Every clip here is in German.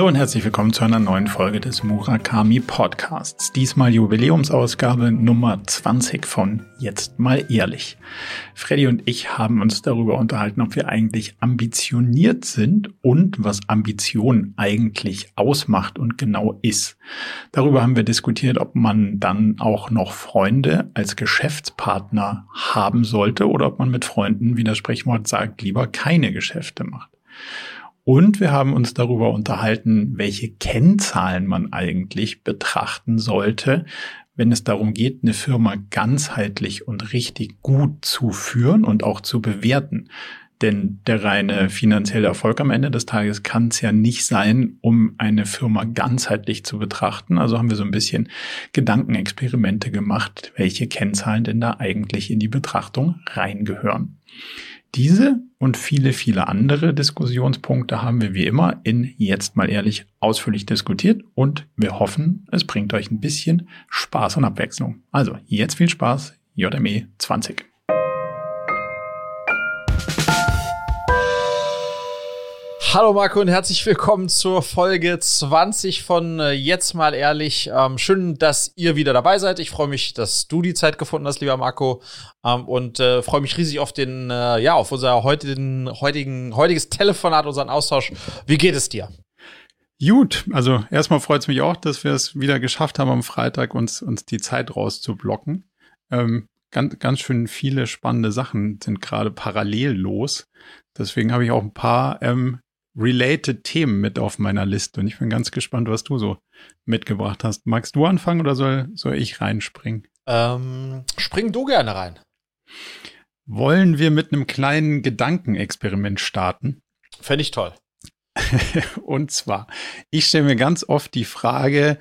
Hallo und herzlich willkommen zu einer neuen Folge des Murakami Podcasts. Diesmal Jubiläumsausgabe Nummer 20 von Jetzt mal ehrlich. Freddy und ich haben uns darüber unterhalten, ob wir eigentlich ambitioniert sind und was Ambition eigentlich ausmacht und genau ist. Darüber haben wir diskutiert, ob man dann auch noch Freunde als Geschäftspartner haben sollte oder ob man mit Freunden, wie das Sprichwort sagt, lieber keine Geschäfte macht. Und wir haben uns darüber unterhalten, welche Kennzahlen man eigentlich betrachten sollte, wenn es darum geht, eine Firma ganzheitlich und richtig gut zu führen und auch zu bewerten. Denn der reine finanzielle Erfolg am Ende des Tages kann es ja nicht sein, um eine Firma ganzheitlich zu betrachten. Also haben wir so ein bisschen Gedankenexperimente gemacht, welche Kennzahlen denn da eigentlich in die Betrachtung reingehören. Diese und viele, viele andere Diskussionspunkte haben wir wie immer in Jetzt mal ehrlich ausführlich diskutiert und wir hoffen, es bringt euch ein bisschen Spaß und Abwechslung. Also jetzt viel Spaß, JME 20. Hallo Marco und herzlich willkommen zur Folge 20 von äh, Jetzt mal ehrlich. Ähm, schön, dass ihr wieder dabei seid. Ich freue mich, dass du die Zeit gefunden hast, lieber Marco. Ähm, und äh, freue mich riesig auf den, äh, ja, auf unser heutigen, heutigen, heutiges Telefonat, unseren Austausch. Wie geht es dir? Gut, also erstmal freut es mich auch, dass wir es wieder geschafft haben, am Freitag uns, uns die Zeit rauszublocken. Ähm, ganz, ganz schön viele spannende Sachen sind gerade parallel los. Deswegen habe ich auch ein paar ähm, related Themen mit auf meiner Liste und ich bin ganz gespannt, was du so mitgebracht hast. Magst du anfangen oder soll, soll ich reinspringen? Ähm, spring du gerne rein. Wollen wir mit einem kleinen Gedankenexperiment starten? Fände ich toll. und zwar, ich stelle mir ganz oft die Frage,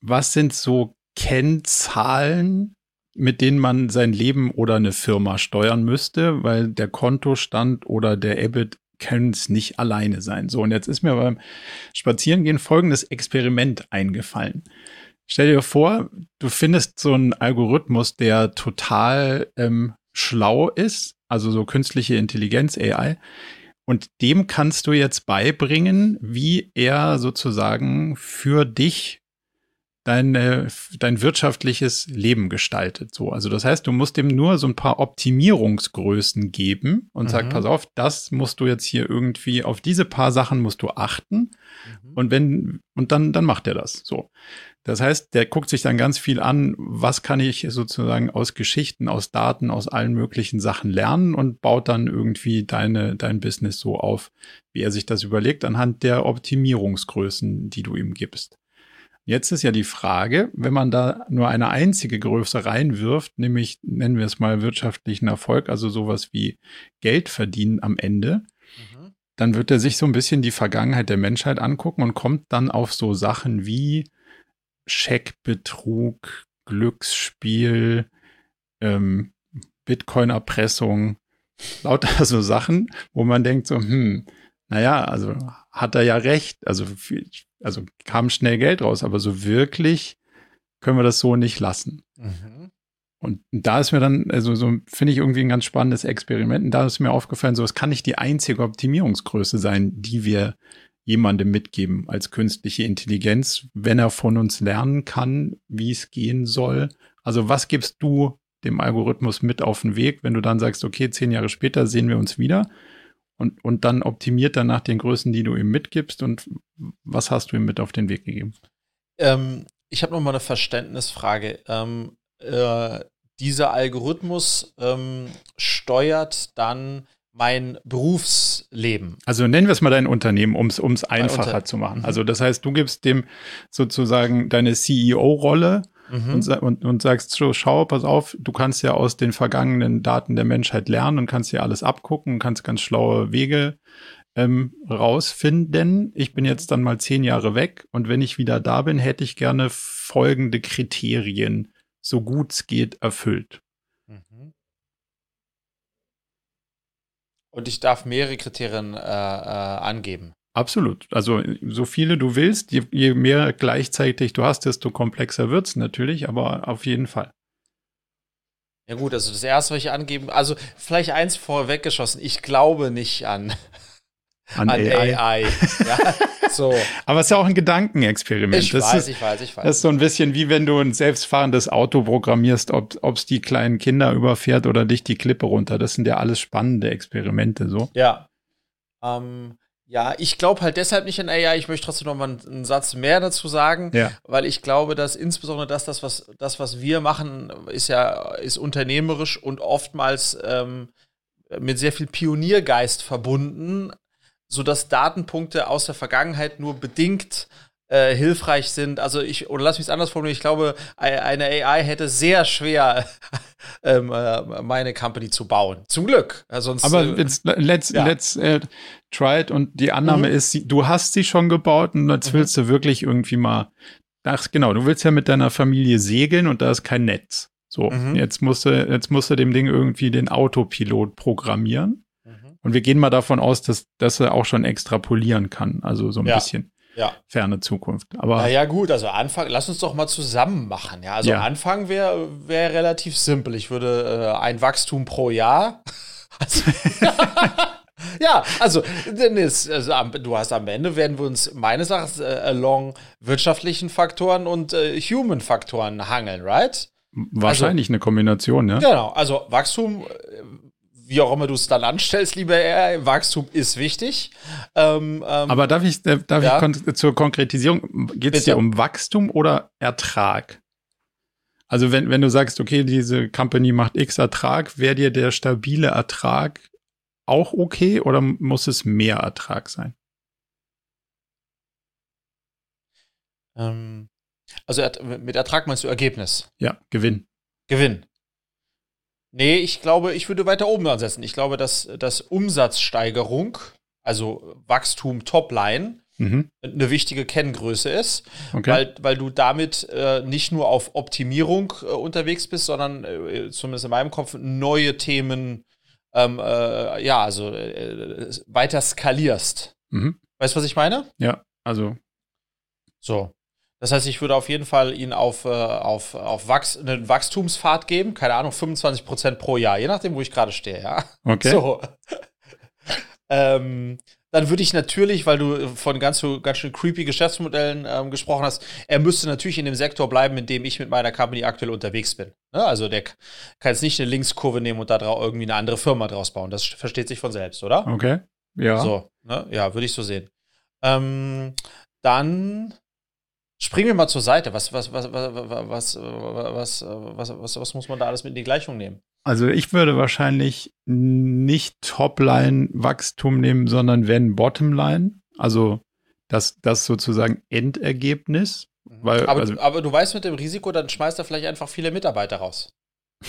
was sind so Kennzahlen, mit denen man sein Leben oder eine Firma steuern müsste, weil der Kontostand oder der EBIT können es nicht alleine sein. So, und jetzt ist mir beim Spazierengehen folgendes Experiment eingefallen. Stell dir vor, du findest so einen Algorithmus, der total ähm, schlau ist, also so künstliche Intelligenz, AI, und dem kannst du jetzt beibringen, wie er sozusagen für dich deine, dein wirtschaftliches Leben gestaltet. So, also das heißt, du musst dem nur so ein paar Optimierungsgrößen geben und mhm. sag, pass auf, das musst du jetzt hier irgendwie auf diese paar Sachen musst du achten. Mhm. Und wenn, und dann, dann macht er das. So. Das heißt, der guckt sich dann ganz viel an, was kann ich sozusagen aus Geschichten, aus Daten, aus allen möglichen Sachen lernen und baut dann irgendwie deine, dein Business so auf, wie er sich das überlegt, anhand der Optimierungsgrößen, die du ihm gibst. Jetzt ist ja die Frage, wenn man da nur eine einzige Größe reinwirft, nämlich nennen wir es mal wirtschaftlichen Erfolg, also sowas wie Geld verdienen am Ende, mhm. dann wird er sich so ein bisschen die Vergangenheit der Menschheit angucken und kommt dann auf so Sachen wie Scheckbetrug, Glücksspiel, ähm, Bitcoin-Erpressung, lauter so Sachen, wo man denkt so, hm, naja, also hat er ja recht. Also also kam schnell Geld raus, aber so wirklich können wir das so nicht lassen. Mhm. Und da ist mir dann, also so finde ich irgendwie ein ganz spannendes Experiment. Und da ist mir aufgefallen, so es kann nicht die einzige Optimierungsgröße sein, die wir jemandem mitgeben als künstliche Intelligenz, wenn er von uns lernen kann, wie es gehen soll. Also was gibst du dem Algorithmus mit auf den Weg, wenn du dann sagst, okay, zehn Jahre später sehen wir uns wieder und, und dann optimiert er nach den Größen, die du ihm mitgibst und was hast du ihm mit auf den Weg gegeben? Ähm, ich habe noch mal eine Verständnisfrage. Ähm, äh, dieser Algorithmus ähm, steuert dann mein Berufsleben. Also nennen wir es mal dein Unternehmen, um es einfacher Unter zu machen. Mhm. Also das heißt, du gibst dem sozusagen deine CEO-Rolle mhm. und, und, und sagst, so, schau, pass auf, du kannst ja aus den vergangenen Daten der Menschheit lernen und kannst ja alles abgucken und kannst ganz schlaue Wege ähm, rausfinden. Ich bin jetzt dann mal zehn Jahre weg und wenn ich wieder da bin, hätte ich gerne folgende Kriterien, so gut es geht, erfüllt. Mhm. Und ich darf mehrere Kriterien äh, äh, angeben. Absolut. Also so viele du willst, je, je mehr gleichzeitig du hast, desto komplexer wird es natürlich, aber auf jeden Fall. Ja gut, also das erste, was ich angeben, also vielleicht eins vorweggeschossen, ich glaube nicht an an, an AI. AI. Ja, so. Aber es ist ja auch ein Gedankenexperiment. Ich das weiß, ist, ich weiß, ich weiß. Das ist so ein bisschen wie wenn du ein selbstfahrendes Auto programmierst, ob es die kleinen Kinder überfährt oder dich die Klippe runter. Das sind ja alles spannende Experimente so. Ja. Ähm, ja, ich glaube halt deshalb nicht an AI. Ich möchte trotzdem noch mal einen, Satz mehr dazu sagen, ja. weil ich glaube, dass insbesondere das, das was, das, was wir machen, ist ja ist unternehmerisch und oftmals ähm, mit sehr viel Pioniergeist verbunden, sodass Datenpunkte aus der Vergangenheit nur bedingt äh, hilfreich sind. Also ich, oder lass mich es anders formulieren, ich glaube, eine AI hätte sehr schwer, ähm, äh, meine Company zu bauen. Zum Glück. Sonst, Aber äh, let's, let's, ja. let's uh, try it und die Annahme mhm. ist, du hast sie schon gebaut und jetzt mhm. willst du wirklich irgendwie mal, ach genau, du willst ja mit deiner Familie segeln und da ist kein Netz. So, mhm. jetzt musst du, jetzt musst du dem Ding irgendwie den Autopilot programmieren. Mhm. Und wir gehen mal davon aus, dass, dass er auch schon extrapolieren kann. Also so ein ja. bisschen ja. ferne Zukunft. Aber naja, gut, also Anfang, lass uns doch mal zusammen machen. Ja, also ja. Anfang wäre wär relativ simpel. Ich würde äh, ein Wachstum pro Jahr. Also, ja, also, ist, also, du hast am Ende werden wir uns meines Erachtens äh, along wirtschaftlichen Faktoren und äh, Human Faktoren hangeln, right? Wahrscheinlich also, eine Kombination, ja. Genau, also Wachstum äh, wie auch immer du es dann anstellst, lieber R, Wachstum ist wichtig. Ähm, ähm, Aber darf ich, äh, darf ja? ich kon zur Konkretisierung, geht es dir um Wachstum oder Ertrag? Also wenn, wenn du sagst, okay, diese Company macht X Ertrag, wäre dir der stabile Ertrag auch okay oder muss es mehr Ertrag sein? Ähm, also mit Ertrag meinst du Ergebnis? Ja, Gewinn. Gewinn. Nee, ich glaube, ich würde weiter oben ansetzen. Ich glaube, dass, dass Umsatzsteigerung, also Wachstum Topline, mhm. eine wichtige Kenngröße ist, okay. weil, weil du damit äh, nicht nur auf Optimierung äh, unterwegs bist, sondern äh, zumindest in meinem Kopf neue Themen ähm, äh, ja, also äh, weiter skalierst. Mhm. Weißt du, was ich meine? Ja, also. So. Das heißt, ich würde auf jeden Fall ihn auf, äh, auf, auf Wachs einen Wachstumspfad geben, keine Ahnung, 25 Prozent pro Jahr, je nachdem, wo ich gerade stehe, ja. Okay. So. ähm, dann würde ich natürlich, weil du von ganz, ganz schön creepy Geschäftsmodellen ähm, gesprochen hast, er müsste natürlich in dem Sektor bleiben, in dem ich mit meiner Company aktuell unterwegs bin. Ne? Also der kann jetzt nicht eine Linkskurve nehmen und da irgendwie eine andere Firma draus bauen. Das versteht sich von selbst, oder? Okay. Ja. So, ne? ja, würde ich so sehen. Ähm, dann Springen wir mal zur Seite. Was, was, was, was, was, was, was, was, was muss man da alles mit in die Gleichung nehmen? Also ich würde wahrscheinlich nicht Topline-Wachstum nehmen, sondern wenn Bottomline. Also das, das sozusagen Endergebnis. Mhm. Weil, aber, also, aber du weißt mit dem Risiko, dann schmeißt er vielleicht einfach viele Mitarbeiter raus.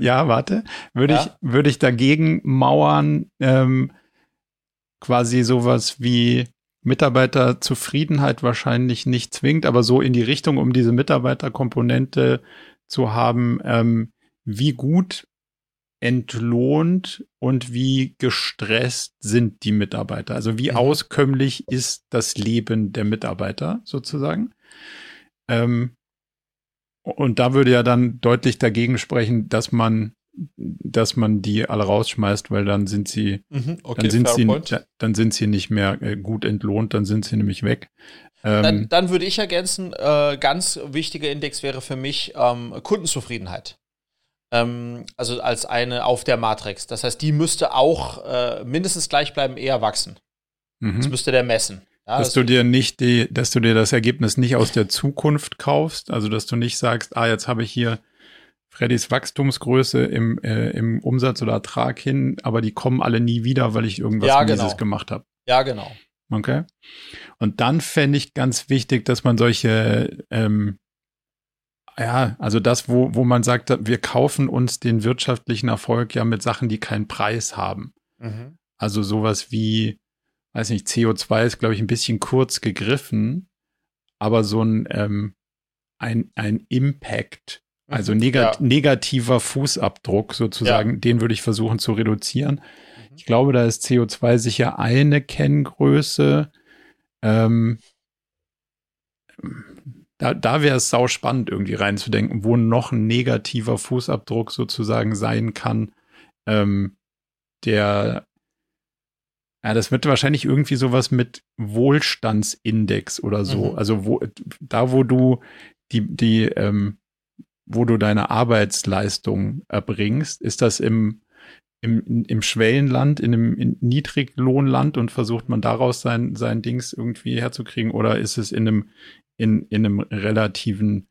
ja, warte. Würde ja? ich, würde ich dagegen mauern, ähm, quasi sowas wie Mitarbeiterzufriedenheit wahrscheinlich nicht zwingt, aber so in die Richtung, um diese Mitarbeiterkomponente zu haben, ähm, wie gut entlohnt und wie gestresst sind die Mitarbeiter. Also wie mhm. auskömmlich ist das Leben der Mitarbeiter sozusagen. Ähm, und da würde ja dann deutlich dagegen sprechen, dass man dass man die alle rausschmeißt, weil dann sind sie, mhm, okay, dann sind sie, point. dann sind sie nicht mehr äh, gut entlohnt, dann sind sie nämlich weg. Ähm, dann, dann, würde ich ergänzen, äh, ganz wichtiger Index wäre für mich ähm, Kundenzufriedenheit. Ähm, also als eine auf der Matrix. Das heißt, die müsste auch äh, mindestens gleich bleiben, eher wachsen. Mhm. Das müsste der messen. Ja, dass du dir nicht die, dass du dir das Ergebnis nicht aus der Zukunft kaufst, also dass du nicht sagst, ah, jetzt habe ich hier Freddys Wachstumsgröße im, äh, im Umsatz oder Ertrag hin, aber die kommen alle nie wieder, weil ich irgendwas ja, genau. Mieses gemacht habe. Ja, genau. Okay. Und dann fände ich ganz wichtig, dass man solche, ähm, ja, also das, wo, wo man sagt, wir kaufen uns den wirtschaftlichen Erfolg ja mit Sachen, die keinen Preis haben. Mhm. Also sowas wie, weiß nicht, CO2 ist, glaube ich, ein bisschen kurz gegriffen, aber so ein, ähm, ein, ein Impact also negat ja. negativer Fußabdruck sozusagen, ja. den würde ich versuchen zu reduzieren. Mhm. Ich glaube, da ist CO2 sicher eine Kenngröße. Ähm, da, da wäre es sau spannend, irgendwie reinzudenken, wo noch ein negativer Fußabdruck sozusagen sein kann, ähm, der Ja, das wird wahrscheinlich irgendwie sowas mit Wohlstandsindex oder so. Mhm. Also wo, da, wo du die, die, ähm, wo du deine Arbeitsleistung erbringst, ist das im, im, im Schwellenland, in einem in Niedriglohnland und versucht man daraus sein, sein Dings irgendwie herzukriegen? Oder ist es in einem, in, in einem relativen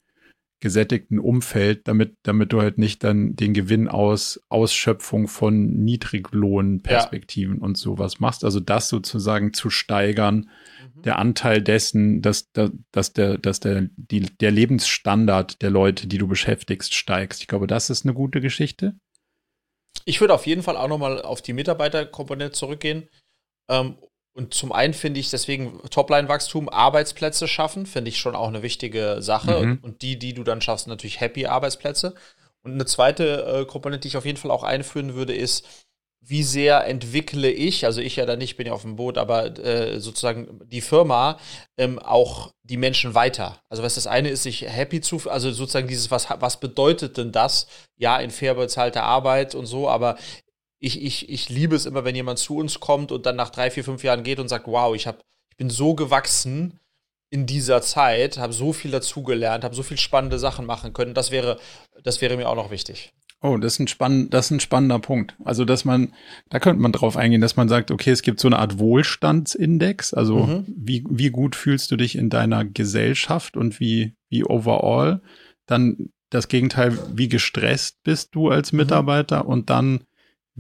gesättigten Umfeld, damit, damit du halt nicht dann den Gewinn aus Ausschöpfung von Niedriglohnperspektiven ja. und sowas machst. Also das sozusagen zu steigern, mhm. der Anteil dessen, dass, dass, dass, der, dass der, die, der Lebensstandard der Leute, die du beschäftigst, steigst. Ich glaube, das ist eine gute Geschichte. Ich würde auf jeden Fall auch nochmal auf die Mitarbeiterkomponente zurückgehen. Ähm, und zum einen finde ich deswegen Topline-Wachstum, Arbeitsplätze schaffen, finde ich schon auch eine wichtige Sache. Mhm. Und die, die du dann schaffst, natürlich happy Arbeitsplätze. Und eine zweite äh, Komponente, die ich auf jeden Fall auch einführen würde, ist, wie sehr entwickle ich, also ich ja da nicht, bin ja auf dem Boot, aber äh, sozusagen die Firma ähm, auch die Menschen weiter. Also was das eine ist, sich happy zu, also sozusagen dieses, was, was bedeutet denn das? Ja, in fair bezahlter Arbeit und so, aber ich, ich, ich liebe es immer, wenn jemand zu uns kommt und dann nach drei, vier, fünf Jahren geht und sagt, wow, ich, hab, ich bin so gewachsen in dieser Zeit, habe so viel dazugelernt, habe so viel spannende Sachen machen können. Das wäre, das wäre mir auch noch wichtig. Oh, das ist ein spannend, das ist ein spannender Punkt. Also, dass man, da könnte man drauf eingehen, dass man sagt, okay, es gibt so eine Art Wohlstandsindex. Also, mhm. wie, wie gut fühlst du dich in deiner Gesellschaft und wie, wie overall? Dann das Gegenteil, wie gestresst bist du als mhm. Mitarbeiter? Mhm. Und dann,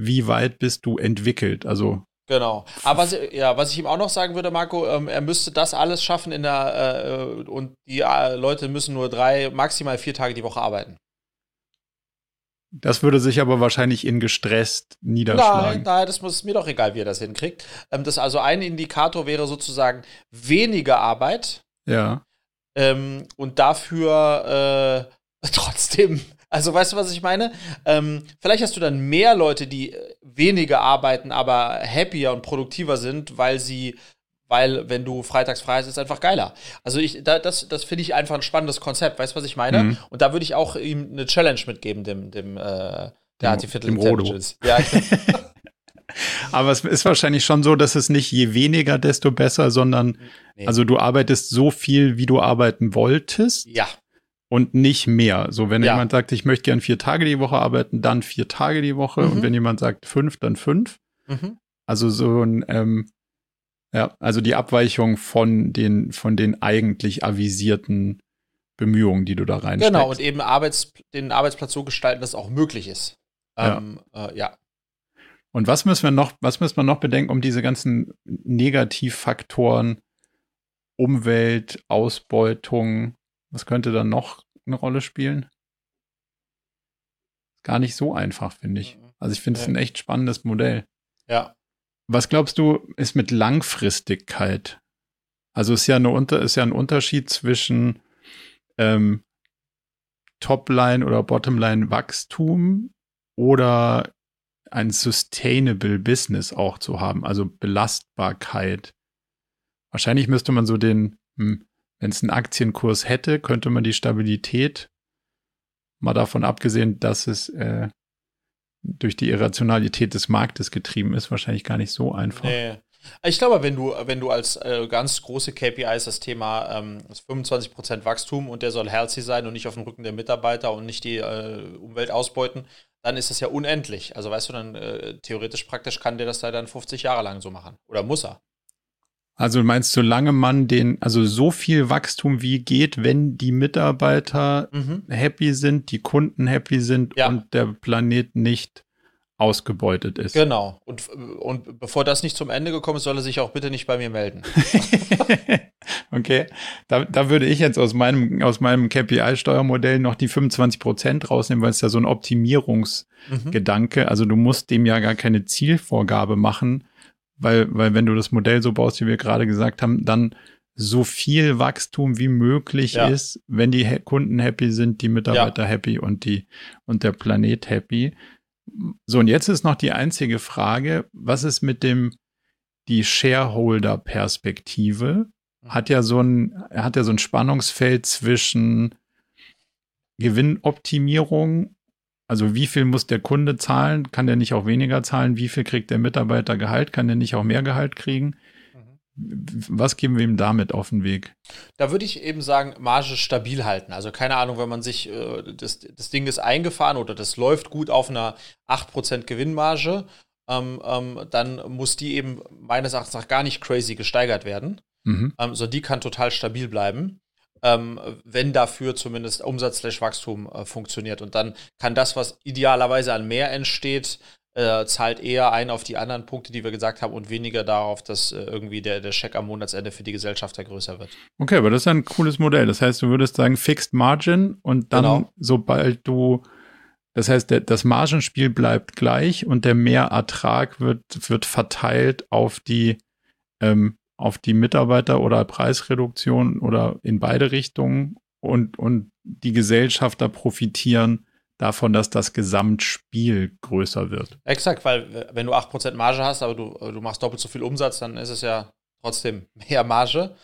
wie weit bist du entwickelt? Also Genau. Aber was, ja, was ich ihm auch noch sagen würde, Marco, ähm, er müsste das alles schaffen in der äh, und die äh, Leute müssen nur drei, maximal vier Tage die Woche arbeiten. Das würde sich aber wahrscheinlich in gestresst niederschlagen. Nein, nein, das ist mir doch egal, wie er das hinkriegt. Ähm, das also ein Indikator wäre sozusagen weniger Arbeit. Ja. Ähm, und dafür äh, trotzdem also weißt du, was ich meine? Ähm, vielleicht hast du dann mehr Leute, die äh, weniger arbeiten, aber happier und produktiver sind, weil sie, weil wenn du freitags frei hast, ist es einfach geiler. Also ich, da, das, das finde ich einfach ein spannendes Konzept. Weißt du, was ich meine? Mhm. Und da würde ich auch ihm eine Challenge mitgeben, dem, dem, äh, der Artificial Intelligence. Ja, Aber es ist wahrscheinlich schon so, dass es nicht je weniger, desto besser, sondern nee. also du arbeitest so viel, wie du arbeiten wolltest. Ja und nicht mehr. So, wenn ja. jemand sagt, ich möchte gern vier Tage die Woche arbeiten, dann vier Tage die Woche. Mhm. Und wenn jemand sagt fünf, dann fünf. Mhm. Also so ein, ähm, ja, also die Abweichung von den, von den eigentlich avisierten Bemühungen, die du da reinsteckst. Genau, und eben Arbeits, den Arbeitsplatz so gestalten, dass es auch möglich ist. Ähm, ja. Äh, ja. Und was müssen wir noch, was müssen wir noch bedenken, um diese ganzen Negativfaktoren, Umwelt, Ausbeutung, was könnte dann noch eine Rolle spielen? Gar nicht so einfach, finde ich. Mhm. Also ich finde es ein echt spannendes Modell. Ja. Was glaubst du, ist mit Langfristigkeit? Also ist ja, eine Unter ist ja ein Unterschied zwischen ähm, Topline oder Bottomline Wachstum oder ein sustainable Business auch zu haben, also Belastbarkeit. Wahrscheinlich müsste man so den, hm, wenn es einen Aktienkurs hätte, könnte man die Stabilität, mal davon abgesehen, dass es äh, durch die Irrationalität des Marktes getrieben ist, wahrscheinlich gar nicht so einfach. Nee. Ich glaube, wenn du, wenn du als äh, ganz große KPIs das Thema ähm, 25% Wachstum und der soll healthy sein und nicht auf dem Rücken der Mitarbeiter und nicht die äh, Umwelt ausbeuten, dann ist das ja unendlich. Also weißt du, dann äh, theoretisch praktisch kann der das da dann 50 Jahre lang so machen. Oder muss er. Also meinst solange man den, also so viel Wachstum wie geht, wenn die Mitarbeiter mhm. happy sind, die Kunden happy sind ja. und der Planet nicht ausgebeutet ist. Genau. Und, und bevor das nicht zum Ende gekommen ist, soll er sich auch bitte nicht bei mir melden. okay. Da, da würde ich jetzt aus meinem, aus meinem KPI-Steuermodell noch die 25 Prozent rausnehmen, weil es ja so ein Optimierungsgedanke, mhm. also du musst dem ja gar keine Zielvorgabe machen, weil, weil wenn du das Modell so baust, wie wir gerade gesagt haben, dann so viel Wachstum wie möglich ja. ist, wenn die Kunden happy sind, die Mitarbeiter ja. happy und die und der Planet happy. So, und jetzt ist noch die einzige Frage, was ist mit dem die Shareholder-Perspektive? Mhm. Hat ja so ein, hat ja so ein Spannungsfeld zwischen Gewinnoptimierung also wie viel muss der Kunde zahlen? Kann der nicht auch weniger zahlen? Wie viel kriegt der Mitarbeiter Gehalt? Kann der nicht auch mehr Gehalt kriegen? Was geben wir ihm damit auf den Weg? Da würde ich eben sagen, Marge stabil halten. Also keine Ahnung, wenn man sich, äh, das, das Ding ist eingefahren oder das läuft gut auf einer 8% Gewinnmarge, ähm, ähm, dann muss die eben meines Erachtens nach gar nicht crazy gesteigert werden. Mhm. Ähm, so die kann total stabil bleiben. Ähm, wenn dafür zumindest Umsatz-Wachstum äh, funktioniert. Und dann kann das, was idealerweise an mehr entsteht, äh, zahlt eher ein auf die anderen Punkte, die wir gesagt haben, und weniger darauf, dass äh, irgendwie der, der Scheck am Monatsende für die Gesellschafter größer wird. Okay, aber das ist ein cooles Modell. Das heißt, du würdest sagen Fixed Margin und dann, genau. sobald du, das heißt, der, das Margenspiel bleibt gleich und der Mehrertrag wird, wird verteilt auf die, ähm, auf die Mitarbeiter oder Preisreduktion oder in beide Richtungen und, und die Gesellschafter profitieren davon, dass das Gesamtspiel größer wird. Exakt, weil wenn du 8% Marge hast, aber du, du machst doppelt so viel Umsatz, dann ist es ja trotzdem mehr Marge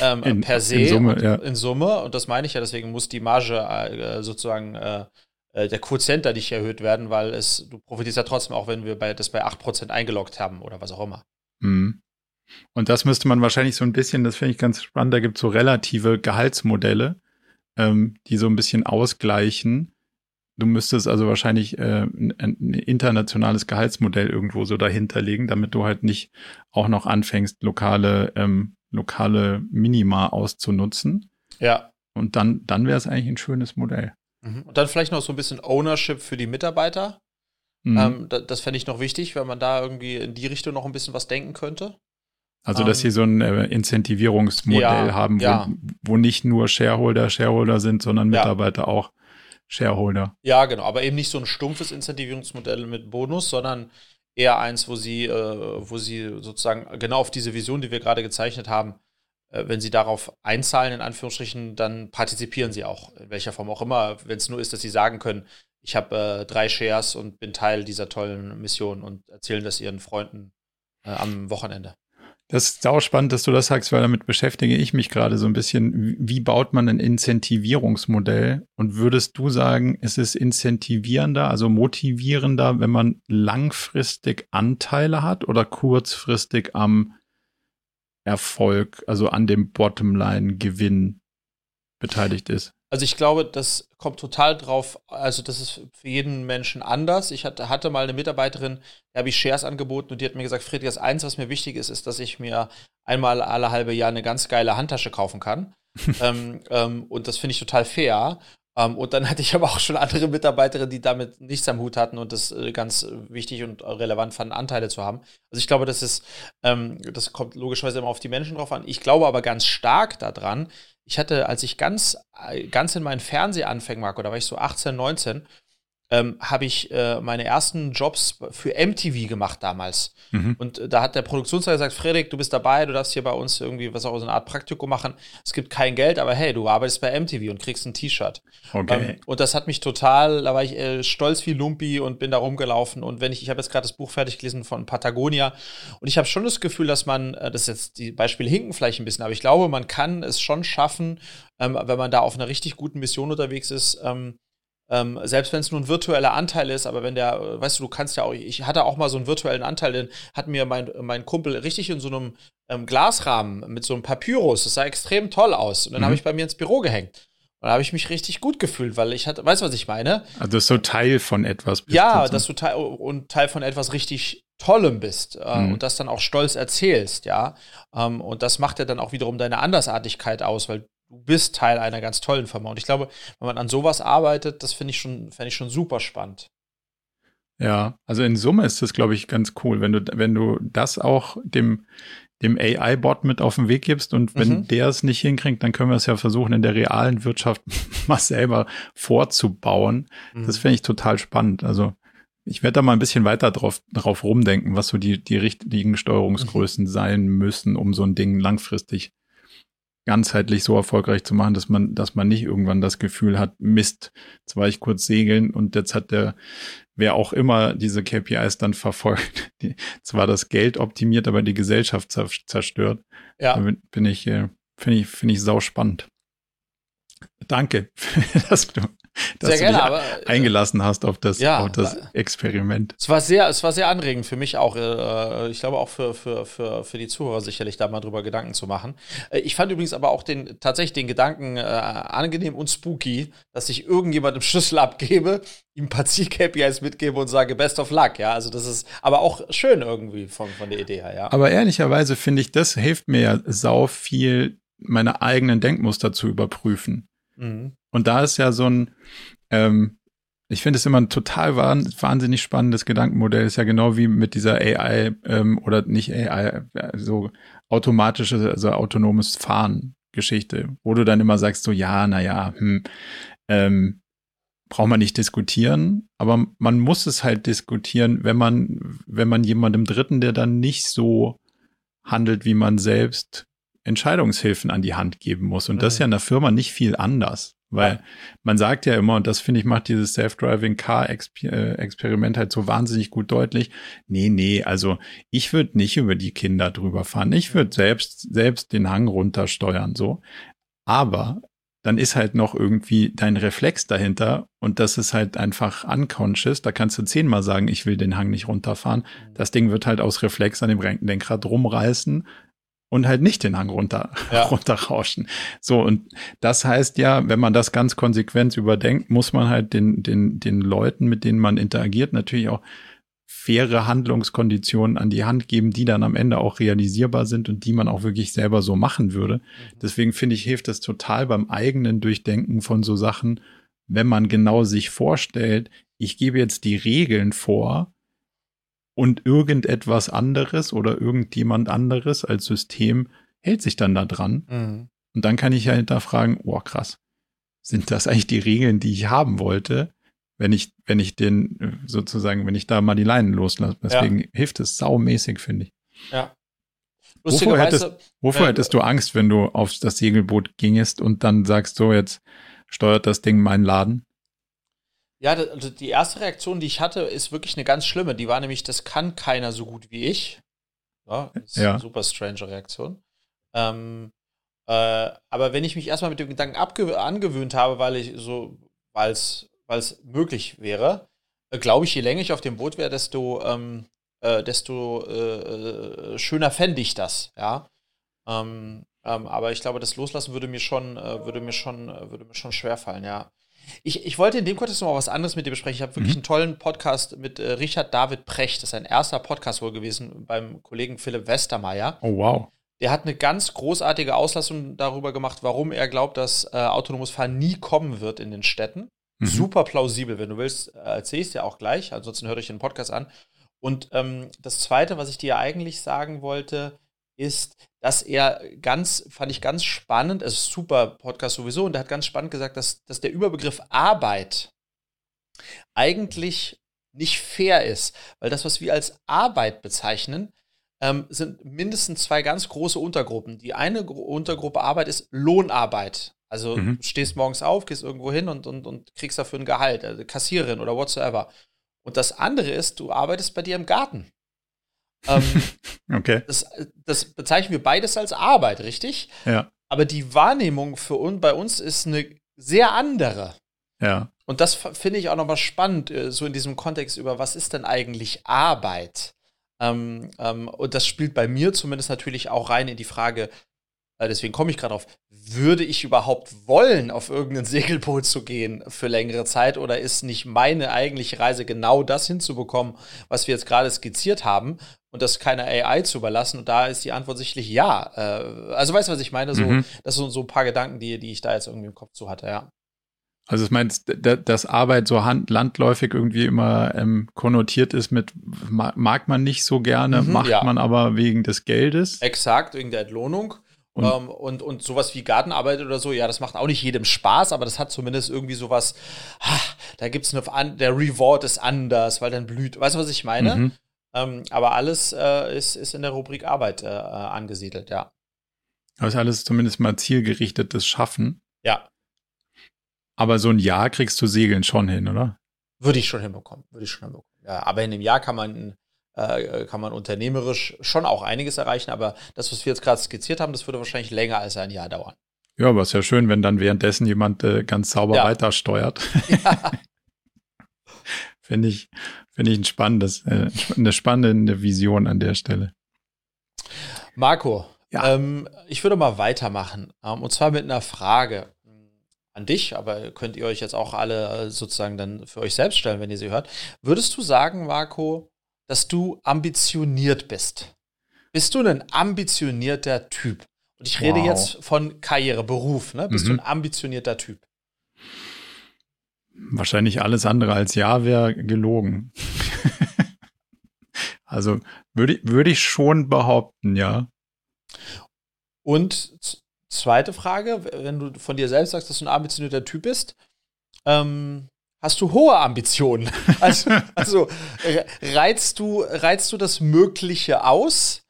ähm, in, per se in Summe, ja. in Summe. Und das meine ich ja, deswegen muss die Marge äh, sozusagen äh, äh, der Quotient da nicht erhöht werden, weil es, du profitierst ja trotzdem auch, wenn wir bei, das bei 8% eingeloggt haben oder was auch immer. Mhm. Und das müsste man wahrscheinlich so ein bisschen, das finde ich ganz spannend, da gibt es so relative Gehaltsmodelle, ähm, die so ein bisschen ausgleichen Du müsstest also wahrscheinlich äh, ein, ein, internationales Gehaltsmodell irgendwo so dahinter legen, damit du halt nicht auch noch anfängst, lokale, ähm, lokale Minima auszunutzen. Ja. Und dann, dann wäre es eigentlich ein schönes Modell. Mhm. Und dann vielleicht noch so ein bisschen Ownership für die Mitarbeiter. Mhm. Ähm, das, das fände ich noch wichtig, wenn man da irgendwie in die Richtung noch ein bisschen was denken könnte. Also, dass sie so ein äh, Incentivierungsmodell ja, haben, wo, ja. wo nicht nur Shareholder Shareholder sind, sondern Mitarbeiter ja. auch Shareholder. Ja, genau, aber eben nicht so ein stumpfes Incentivierungsmodell mit Bonus, sondern eher eins, wo sie, äh, wo sie sozusagen genau auf diese Vision, die wir gerade gezeichnet haben, äh, wenn sie darauf einzahlen, in Anführungsstrichen, dann partizipieren sie auch, in welcher Form auch immer, wenn es nur ist, dass sie sagen können, ich habe äh, drei Shares und bin Teil dieser tollen Mission und erzählen das ihren Freunden äh, am Wochenende. Das ist auch spannend, dass du das sagst, weil damit beschäftige ich mich gerade so ein bisschen. Wie baut man ein Incentivierungsmodell? Und würdest du sagen, ist es incentivierender, also motivierender, wenn man langfristig Anteile hat oder kurzfristig am Erfolg, also an dem Bottomline-Gewinn beteiligt ist? Also ich glaube, das kommt total drauf, also das ist für jeden Menschen anders. Ich hatte, hatte mal eine Mitarbeiterin, der habe ich Shares angeboten und die hat mir gesagt, Friedrich, das eins, was mir wichtig ist, ist, dass ich mir einmal alle halbe Jahr eine ganz geile Handtasche kaufen kann. ähm, ähm, und das finde ich total fair. Ähm, und dann hatte ich aber auch schon andere Mitarbeiterinnen, die damit nichts am Hut hatten und das äh, ganz wichtig und relevant fanden, Anteile zu haben. Also ich glaube, das ist, ähm, das kommt logischerweise immer auf die Menschen drauf an. Ich glaube aber ganz stark daran, ich hatte, als ich ganz, ganz in meinen Fernsehanfängen war, da war ich so 18, 19, ähm, habe ich äh, meine ersten Jobs für MTV gemacht damals. Mhm. Und äh, da hat der Produktionsleiter gesagt, Frederik, du bist dabei, du darfst hier bei uns irgendwie was auch so eine Art Praktikum machen. Es gibt kein Geld, aber hey, du arbeitest bei MTV und kriegst ein T-Shirt. Okay. Ähm, und das hat mich total, da war ich äh, stolz wie Lumpi und bin da rumgelaufen. Und wenn ich, ich habe jetzt gerade das Buch fertig gelesen von Patagonia und ich habe schon das Gefühl, dass man, äh, das ist jetzt die Beispiele hinken vielleicht ein bisschen, aber ich glaube, man kann es schon schaffen, ähm, wenn man da auf einer richtig guten Mission unterwegs ist, ähm, ähm, selbst wenn es nur ein virtueller Anteil ist, aber wenn der, weißt du, du kannst ja auch, ich hatte auch mal so einen virtuellen Anteil, den hat mir mein, mein Kumpel richtig in so einem ähm, Glasrahmen mit so einem Papyrus, das sah extrem toll aus. Und dann mhm. habe ich bei mir ins Büro gehängt. Und da habe ich mich richtig gut gefühlt, weil ich hatte, weißt du, was ich meine? Also, dass du Teil von etwas bist. Ja, dass du Teil und Teil von etwas richtig Tollem bist äh, mhm. und das dann auch stolz erzählst, ja. Ähm, und das macht ja dann auch wiederum deine Andersartigkeit aus, weil du bist Teil einer ganz tollen Firma. Und ich glaube, wenn man an sowas arbeitet, das finde ich schon, fände ich schon super spannend. Ja, also in Summe ist das, glaube ich, ganz cool, wenn du, wenn du das auch dem, dem AI-Bot mit auf den Weg gibst und wenn mhm. der es nicht hinkriegt, dann können wir es ja versuchen, in der realen Wirtschaft mal selber vorzubauen. Mhm. Das finde ich total spannend. Also ich werde da mal ein bisschen weiter drauf, drauf rumdenken, was so die, die richtigen Steuerungsgrößen mhm. sein müssen, um so ein Ding langfristig ganzheitlich so erfolgreich zu machen, dass man, dass man nicht irgendwann das Gefühl hat, Mist, jetzt war ich kurz segeln und jetzt hat der, wer auch immer diese KPIs dann verfolgt, die, zwar das Geld optimiert, aber die Gesellschaft zerstört. Ja. Da bin ich, äh, finde ich, finde ich sau spannend. Danke, dass du, dass sehr gerne, du dich aber, äh, eingelassen hast auf das, ja, auf das Experiment. Es war sehr, es war sehr anregend für mich auch. Äh, ich glaube auch für, für, für, für die Zuhörer sicherlich da mal drüber Gedanken zu machen. Äh, ich fand übrigens aber auch den, tatsächlich den Gedanken äh, angenehm und spooky, dass ich irgendjemandem Schlüssel abgebe, ihm ein paar Ziel-KPIs mitgebe und sage Best of Luck. Ja, also das ist aber auch schön irgendwie von, von der Idee her. Ja. Aber ehrlicherweise finde ich, das hilft mir ja sau viel, meine eigenen Denkmuster zu überprüfen. Mhm. Und da ist ja so ein, ähm, ich finde es immer ein total wahnsinnig spannendes Gedankenmodell. Ist ja genau wie mit dieser AI ähm, oder nicht AI, so automatische, also autonomes Fahren Geschichte, wo du dann immer sagst so, ja, na ja, hm, ähm, braucht man nicht diskutieren, aber man muss es halt diskutieren, wenn man, wenn man jemandem Dritten, der dann nicht so handelt, wie man selbst, Entscheidungshilfen an die Hand geben muss. Und mhm. das ist ja in der Firma nicht viel anders. Weil man sagt ja immer, und das finde ich macht dieses Self-Driving Car äh, Experiment halt so wahnsinnig gut deutlich. Nee, nee, also ich würde nicht über die Kinder drüber fahren. Ich würde selbst, selbst den Hang runtersteuern, so. Aber dann ist halt noch irgendwie dein Reflex dahinter und das ist halt einfach unconscious. Da kannst du zehnmal sagen, ich will den Hang nicht runterfahren. Mhm. Das Ding wird halt aus Reflex an dem Lenkrad rumreißen und halt nicht den Hang runter, ja. runterrauschen. So, und das heißt ja, wenn man das ganz konsequent überdenkt, muss man halt den, den, den Leuten, mit denen man interagiert, natürlich auch faire Handlungskonditionen an die Hand geben, die dann am Ende auch realisierbar sind und die man auch wirklich selber so machen würde. Mhm. Deswegen finde ich, hilft das total beim eigenen Durchdenken von so Sachen, wenn man genau sich vorstellt, ich gebe jetzt die Regeln vor, und irgendetwas anderes oder irgendjemand anderes als System hält sich dann da dran. Mhm. Und dann kann ich ja hinterfragen, oh krass, sind das eigentlich die Regeln, die ich haben wollte, wenn ich, wenn ich den sozusagen, wenn ich da mal die Leinen loslasse. Deswegen ja. hilft es saumäßig, finde ich. Ja. Wovor hättest, wovor äh, hättest du Angst, wenn du auf das Segelboot gingest und dann sagst, so jetzt steuert das Ding meinen Laden? Ja, also die erste Reaktion, die ich hatte, ist wirklich eine ganz schlimme. Die war nämlich, das kann keiner so gut wie ich. Ja, das ist ja. eine super strange Reaktion. Ähm, äh, aber wenn ich mich erstmal mit dem Gedanken angewöhnt habe, weil ich so, weil es möglich wäre, äh, glaube ich, je länger ich auf dem Boot wäre, desto, ähm, äh, desto äh, äh, schöner fände ich das, ja. Ähm, ähm, aber ich glaube, das Loslassen würde mir schon, würde mir schon, würde mir schon schwerfallen, ja. Ich, ich wollte in dem Kontext noch mal was anderes mit dir besprechen. Ich habe wirklich mhm. einen tollen Podcast mit äh, Richard David Precht. Das ist ein erster Podcast wohl gewesen beim Kollegen Philipp Westermeier. Oh, wow. Der hat eine ganz großartige Auslassung darüber gemacht, warum er glaubt, dass äh, autonomes Fahren nie kommen wird in den Städten. Mhm. Super plausibel. Wenn du willst, äh, erzähl ich es ja auch gleich. Ansonsten hört euch den Podcast an. Und ähm, das Zweite, was ich dir eigentlich sagen wollte, ist, dass er ganz, fand ich ganz spannend, es ist super Podcast sowieso, und er hat ganz spannend gesagt, dass, dass der Überbegriff Arbeit eigentlich nicht fair ist, weil das, was wir als Arbeit bezeichnen, ähm, sind mindestens zwei ganz große Untergruppen. Die eine Gru Untergruppe Arbeit ist Lohnarbeit. Also mhm. stehst morgens auf, gehst irgendwo hin und, und, und kriegst dafür ein Gehalt, also Kassiererin oder whatsoever. Und das andere ist, du arbeitest bei dir im Garten. Ähm, okay. Das, das, bezeichnen wir beides als Arbeit, richtig? Ja. Aber die Wahrnehmung für uns, bei uns ist eine sehr andere. Ja. Und das finde ich auch nochmal spannend, äh, so in diesem Kontext über, was ist denn eigentlich Arbeit? Ähm, ähm, und das spielt bei mir zumindest natürlich auch rein in die Frage, äh, deswegen komme ich gerade auf, würde ich überhaupt wollen, auf irgendein Segelboot zu gehen für längere Zeit oder ist nicht meine eigentliche Reise genau das hinzubekommen, was wir jetzt gerade skizziert haben und das keiner AI zu überlassen? Und da ist die Antwort sicherlich ja. Äh, also weißt du, was ich meine? So, mhm. Das sind so ein paar Gedanken, die, die ich da jetzt irgendwie im Kopf zu hatte, ja. Also es meinst, dass Arbeit so hand, landläufig irgendwie immer ähm, konnotiert ist mit mag man nicht so gerne, mhm, macht ja. man aber wegen des Geldes. Exakt, wegen der Entlohnung. Und, ähm, und, und sowas wie Gartenarbeit oder so, ja, das macht auch nicht jedem Spaß, aber das hat zumindest irgendwie sowas, ah, da gibt es eine, der Reward ist anders, weil dann blüht. Weißt du, was ich meine? Mhm. Ähm, aber alles äh, ist, ist in der Rubrik Arbeit äh, angesiedelt, ja. Aber ist alles zumindest mal zielgerichtetes Schaffen. Ja. Aber so ein Jahr kriegst du Segeln schon hin, oder? Würde ich schon hinbekommen, würde ich schon hinbekommen. Ja, aber in einem Jahr kann man äh, kann man unternehmerisch schon auch einiges erreichen, aber das, was wir jetzt gerade skizziert haben, das würde wahrscheinlich länger als ein Jahr dauern. Ja, aber ist ja schön, wenn dann währenddessen jemand äh, ganz sauber ja. weitersteuert. Ja. Finde ich, finde ich ein spannendes, äh, eine spannende Vision an der Stelle. Marco, ja. ähm, ich würde mal weitermachen. Ähm, und zwar mit einer Frage an dich, aber könnt ihr euch jetzt auch alle äh, sozusagen dann für euch selbst stellen, wenn ihr sie hört. Würdest du sagen, Marco, dass du ambitioniert bist? Bist du ein ambitionierter Typ? Und ich rede wow. jetzt von Karriere, Beruf, ne? Bist mhm. du ein ambitionierter Typ? Wahrscheinlich alles andere als ja wäre gelogen. also würde würde ich schon behaupten, ja. Und zweite Frage, wenn du von dir selbst sagst, dass du ein ambitionierter Typ bist, ähm, hast du hohe Ambitionen? Also, also reizt du reizt du das Mögliche aus?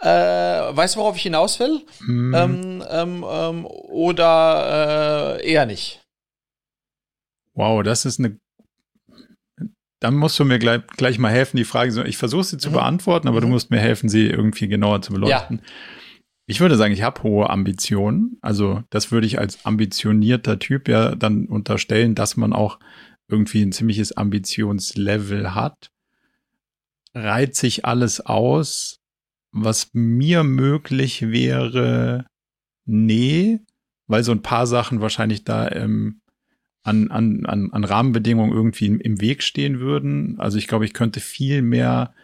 Äh, weißt du, worauf ich hinaus will? Ähm, ähm, ähm, oder äh, eher nicht? Wow, das ist eine. Dann musst du mir gleich, gleich mal helfen, die Frage. Ich versuche sie zu mhm. beantworten, aber mhm. du musst mir helfen, sie irgendwie genauer zu beleuchten. Ja. Ich würde sagen, ich habe hohe Ambitionen. Also das würde ich als ambitionierter Typ ja dann unterstellen, dass man auch irgendwie ein ziemliches Ambitionslevel hat. Reiht sich alles aus, was mir möglich wäre, nee, weil so ein paar Sachen wahrscheinlich da ähm, an, an, an, an Rahmenbedingungen irgendwie im, im Weg stehen würden. Also ich glaube, ich könnte viel mehr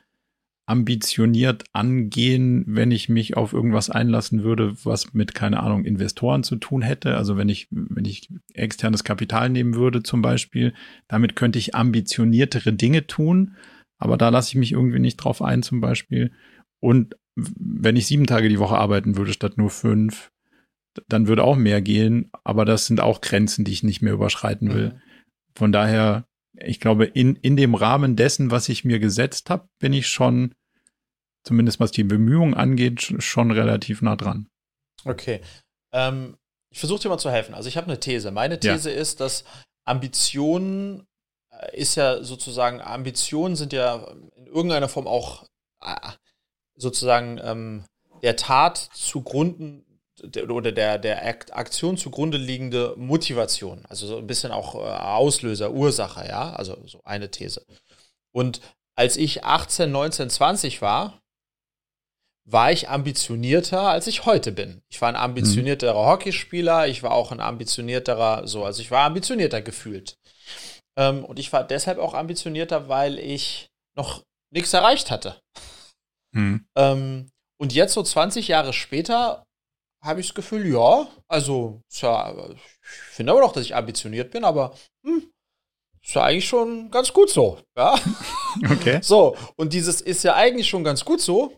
ambitioniert angehen, wenn ich mich auf irgendwas einlassen würde, was mit, keine Ahnung, Investoren zu tun hätte. Also wenn ich, wenn ich externes Kapital nehmen würde zum Beispiel, damit könnte ich ambitioniertere Dinge tun. Aber da lasse ich mich irgendwie nicht drauf ein zum Beispiel. Und wenn ich sieben Tage die Woche arbeiten würde statt nur fünf, dann würde auch mehr gehen. Aber das sind auch Grenzen, die ich nicht mehr überschreiten will. Mhm. Von daher, ich glaube, in, in dem Rahmen dessen, was ich mir gesetzt habe, bin ich schon, zumindest was die Bemühungen angeht, schon relativ nah dran. Okay. Ähm, ich versuche dir mal zu helfen. Also ich habe eine These. Meine These ja. ist, dass Ambitionen äh, ist ja sozusagen, Ambitionen sind ja in irgendeiner Form auch äh, sozusagen ähm, der Tat zugrunde oder der, der Aktion zugrunde liegende Motivation. Also so ein bisschen auch äh, Auslöser, Ursache, ja. Also so eine These. Und als ich 18, 19, 20 war, war ich ambitionierter, als ich heute bin. Ich war ein ambitionierterer mhm. Hockeyspieler, ich war auch ein ambitionierterer, so, also ich war ambitionierter gefühlt. Ähm, und ich war deshalb auch ambitionierter, weil ich noch nichts erreicht hatte. Hm. Und jetzt so 20 Jahre später habe ich das Gefühl, ja, also ja, ich finde aber doch, dass ich ambitioniert bin, aber hm, ist ja eigentlich schon ganz gut so. Ja? Okay. So, und dieses ist ja eigentlich schon ganz gut so.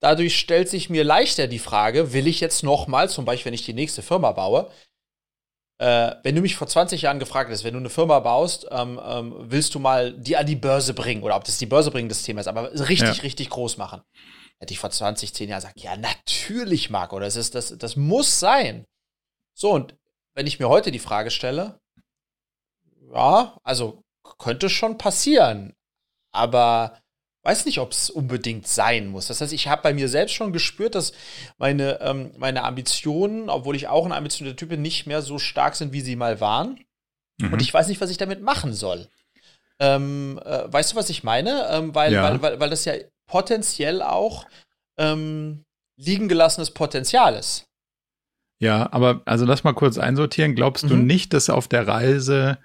Dadurch stellt sich mir leichter die Frage, will ich jetzt noch mal, zum Beispiel, wenn ich die nächste Firma baue, äh, wenn du mich vor 20 Jahren gefragt hättest, wenn du eine Firma baust, ähm, ähm, willst du mal die an die Börse bringen oder ob das die Börse bringen das Thema ist, aber richtig, ja. richtig groß machen. Hätte ich vor 20, 10 Jahren gesagt, ja, natürlich, Marco, das, ist, das, das muss sein. So, und wenn ich mir heute die Frage stelle, ja, also könnte schon passieren, aber weiß nicht, ob es unbedingt sein muss. Das heißt, ich habe bei mir selbst schon gespürt, dass meine, ähm, meine Ambitionen, obwohl ich auch ein ambitionierter Typ bin, nicht mehr so stark sind, wie sie mal waren. Mhm. Und ich weiß nicht, was ich damit machen soll. Ähm, äh, weißt du, was ich meine? Ähm, weil, ja. weil, weil, weil das ja potenziell auch ähm, liegen gelassenes Potenzial ist. Ja, aber also lass mal kurz einsortieren. Glaubst mhm. du nicht, dass auf der Reise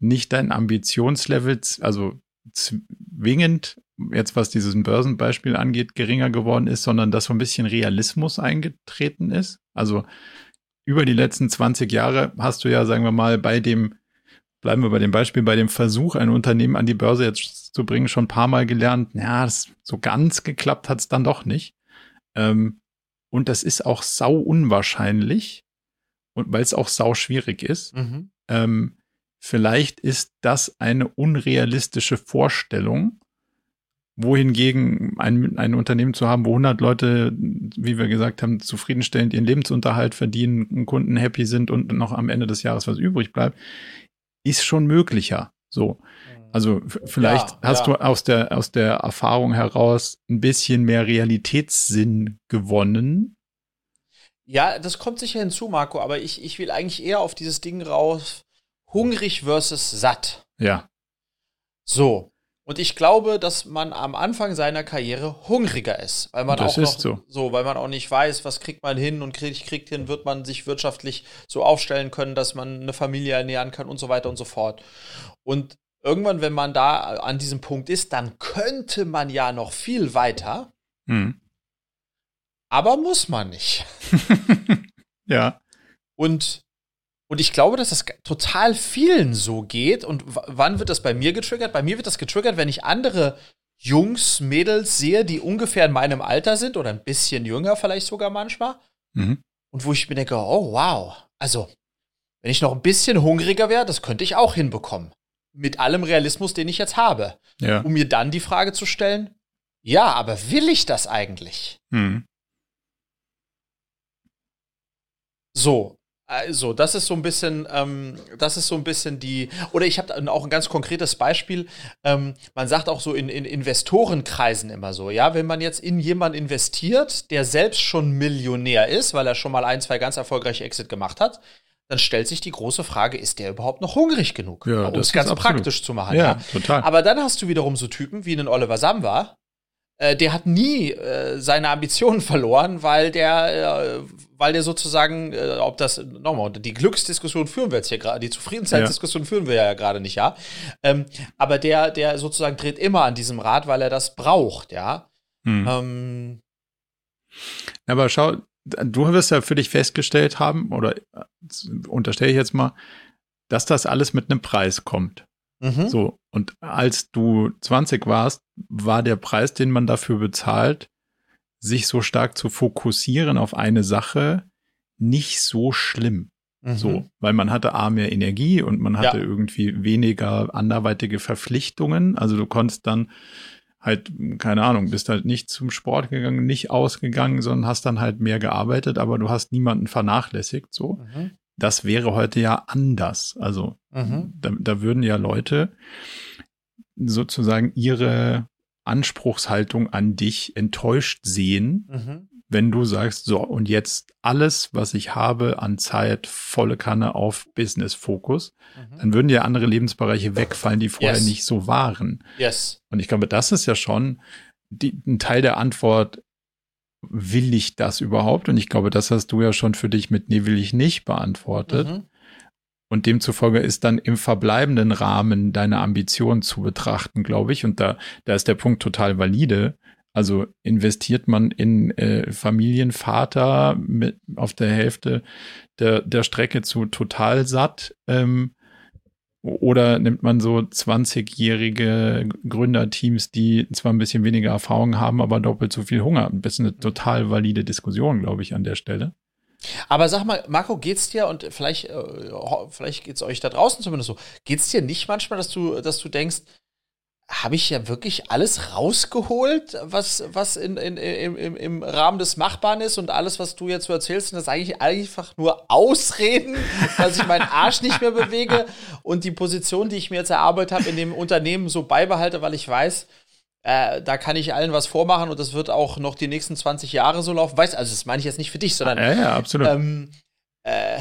nicht dein Ambitionslevel, also zwingend jetzt was dieses Börsenbeispiel angeht, geringer geworden ist, sondern dass so ein bisschen Realismus eingetreten ist. Also über die letzten 20 Jahre hast du ja, sagen wir mal, bei dem, bleiben wir bei dem Beispiel, bei dem Versuch, ein Unternehmen an die Börse jetzt zu bringen, schon ein paar Mal gelernt, ja, das, so ganz geklappt hat es dann doch nicht. Ähm, und das ist auch sau unwahrscheinlich und weil es auch sau schwierig ist. Mhm. Ähm, vielleicht ist das eine unrealistische Vorstellung wohingegen ein, ein Unternehmen zu haben, wo 100 Leute, wie wir gesagt haben, zufriedenstellend ihren Lebensunterhalt verdienen, Kunden happy sind und noch am Ende des Jahres was übrig bleibt, ist schon möglicher. So. Also vielleicht ja, hast ja. du aus der, aus der Erfahrung heraus ein bisschen mehr Realitätssinn gewonnen. Ja, das kommt sicher hinzu, Marco, aber ich, ich will eigentlich eher auf dieses Ding raus, hungrig versus satt. Ja. So. Und ich glaube, dass man am Anfang seiner Karriere hungriger ist, weil man Das auch noch so. so, weil man auch nicht weiß, was kriegt man hin und kriegt kriegt hin, wird man sich wirtschaftlich so aufstellen können, dass man eine Familie ernähren kann und so weiter und so fort. Und irgendwann, wenn man da an diesem Punkt ist, dann könnte man ja noch viel weiter, Hm. aber muss man nicht. ja. Und, und ich glaube, dass das total vielen so geht. Und wann wird das bei mir getriggert? Bei mir wird das getriggert, wenn ich andere Jungs, Mädels sehe, die ungefähr in meinem Alter sind oder ein bisschen jünger vielleicht sogar manchmal. Mhm. Und wo ich mir denke, oh wow, also wenn ich noch ein bisschen hungriger wäre, das könnte ich auch hinbekommen. Mit allem Realismus, den ich jetzt habe. Ja. Um mir dann die Frage zu stellen, ja, aber will ich das eigentlich? Hm. So, also das ist so ein bisschen, ähm, das ist so ein bisschen die, oder ich habe auch ein ganz konkretes Beispiel. Ähm, man sagt auch so in, in Investorenkreisen immer so, ja, wenn man jetzt in jemanden investiert, der selbst schon Millionär ist, weil er schon mal ein, zwei ganz erfolgreiche Exit gemacht hat, dann stellt sich die große Frage, ist der überhaupt noch hungrig genug? Ja, um es ganz praktisch zu machen. Ja, total. Aber dann hast du wiederum so Typen wie einen Oliver Samba, äh, der hat nie äh, seine Ambitionen verloren, weil der, äh, weil der sozusagen, äh, ob das, nochmal, die Glücksdiskussion führen wir jetzt hier gerade, die Zufriedenheitsdiskussion führen wir ja gerade nicht, ja. Ähm, aber der, der sozusagen dreht immer an diesem Rad, weil er das braucht, ja. Hm. Ähm, Aber schau, du wirst ja für dich festgestellt haben, oder äh, unterstelle ich jetzt mal, dass das alles mit einem Preis kommt. mhm. So. Und als du 20 warst, war der Preis, den man dafür bezahlt, sich so stark zu fokussieren auf eine Sache, nicht so schlimm. Mhm. So, weil man hatte A mehr Energie und man hatte Ja. irgendwie weniger anderweitige Verpflichtungen. Also du konntest dann halt, keine Ahnung, bist halt nicht zum Sport gegangen, nicht ausgegangen, sondern hast dann halt mehr gearbeitet, aber du hast niemanden vernachlässigt. So, Mhm. das wäre heute ja anders. Also Mhm. da, da würden ja Leute sozusagen ihre Anspruchshaltung an dich enttäuscht sehen, Mhm. Wenn du sagst, so, und jetzt alles, was ich habe an Zeit, volle Kanne auf Business-Fokus, Mhm. dann würden ja andere Lebensbereiche wegfallen, die vorher Yes. nicht so waren. Yes. Und ich glaube, das ist ja schon die, ein Teil der Antwort, will ich das überhaupt? Und ich glaube, das hast du ja schon für dich mit Nee, will ich nicht beantwortet. Mhm. Und demzufolge ist dann im verbleibenden Rahmen deine Ambition zu betrachten, glaube ich. Und da, da ist der Punkt total valide. Also investiert man in äh, Familienvater mit auf der Hälfte der, der Strecke zu total satt ähm, oder nimmt man so 20-jährige Gründerteams, die zwar ein bisschen weniger Erfahrung haben, aber doppelt so viel Hunger? Das ist eine total valide Diskussion, glaube ich, an der Stelle. Aber sag mal, Marco, geht's dir und vielleicht, äh, vielleicht geht's euch da draußen zumindest so, geht's dir nicht manchmal, dass du, dass du denkst, habe ich ja wirklich alles rausgeholt, was, was in, in, im, im, im Rahmen des Machbaren ist und alles, was du jetzt so erzählst, sind das eigentlich einfach nur Ausreden, dass ich meinen Arsch nicht mehr bewege und die Position, die ich mir jetzt erarbeitet habe, in dem Unternehmen so beibehalte, weil ich weiß, äh, da kann ich allen was vormachen und das wird auch noch die nächsten 20 Jahre so laufen. Weißt also das meine ich jetzt nicht für dich, sondern Ja, ja, absolut. ähm, äh,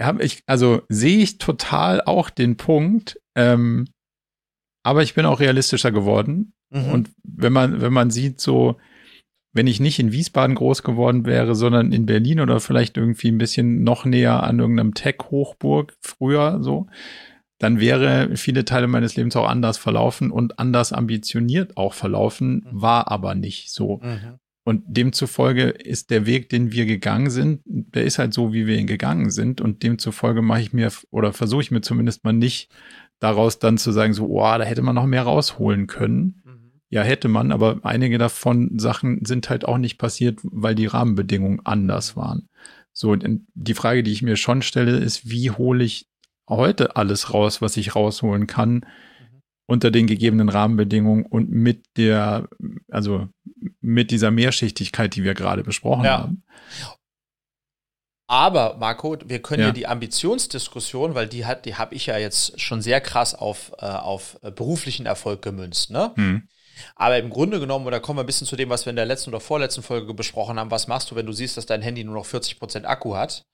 Ja, ich, also sehe ich total auch den Punkt, ähm, aber ich bin auch realistischer geworden. mhm. Und wenn man, wenn man sieht, so, wenn ich nicht in Wiesbaden groß geworden wäre, sondern in Berlin oder vielleicht irgendwie ein bisschen noch näher an irgendeinem Tech-Hochburg früher so, dann wäre viele Teile meines Lebens auch anders verlaufen und anders ambitioniert auch verlaufen, war aber nicht so. Mhm. Und demzufolge ist der Weg, den wir gegangen sind, der ist halt so, wie wir ihn gegangen sind. Und demzufolge mache ich mir oder versuche ich mir zumindest mal nicht daraus dann zu sagen, so, oh, da hätte man noch mehr rausholen können. Mhm. Ja, hätte man, aber einige davon Sachen sind halt auch nicht passiert, weil die Rahmenbedingungen anders waren. So, denn die Frage, die ich mir schon stelle, ist, wie hole ich heute alles raus, was ich rausholen kann, unter den gegebenen Rahmenbedingungen und mit der, also mit dieser Mehrschichtigkeit, die wir gerade besprochen Ja. haben. Aber Marco, wir können ja, Ja. die Ambitionsdiskussion, weil die hat, die habe ich ja jetzt schon sehr krass auf, äh, auf äh, beruflichen Erfolg gemünzt. Ne? Hm. Aber im Grunde genommen, oder kommen wir ein bisschen zu dem, was wir in der letzten oder vorletzten Folge besprochen haben, was machst du, wenn du siehst, dass dein Handy nur noch 40% Akku hat?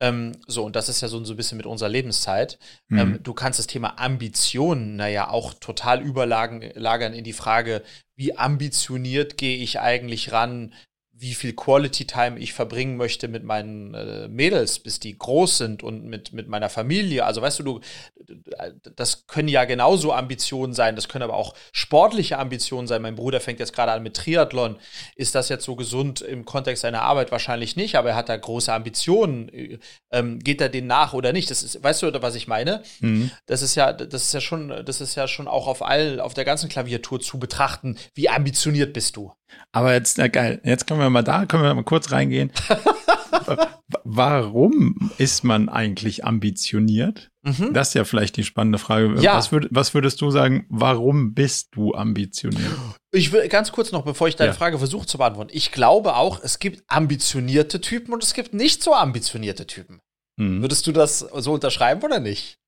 Ähm, so, und das ist ja so, so ein bisschen mit unserer Lebenszeit. Mhm. Ähm, du kannst das Thema Ambitionen, naja, auch total überlagern in die Frage, wie ambitioniert gehe ich eigentlich ran? Wie viel Quality Time ich verbringen möchte mit meinen äh, Mädels, bis die groß sind und mit, mit meiner Familie. Also weißt du, du, das können ja genauso Ambitionen sein, das können aber auch sportliche Ambitionen sein. Mein Bruder fängt jetzt gerade an mit Triathlon. Ist das jetzt so gesund im Kontext seiner Arbeit? Wahrscheinlich nicht, aber er hat da große Ambitionen. Ähm, geht er denen nach oder nicht? Das ist, weißt du, was ich meine? Mhm. Das ist ja, das ist ja schon, das ist ja schon auch auf all, auf der ganzen Klaviatur zu betrachten. Wie ambitioniert bist du? Aber jetzt, na geil, jetzt können wir mal da, können wir mal kurz reingehen. Warum ist man eigentlich ambitioniert? Mhm. Das ist ja vielleicht die spannende Frage. Ja. Was, würd, was, würdest du sagen, warum bist du ambitioniert? Ich will ganz kurz noch, bevor ich deine ja. Frage versuche zu beantworten. Ich glaube auch, es gibt ambitionierte Typen und es gibt nicht so ambitionierte Typen. Mhm. Würdest du das so unterschreiben oder nicht?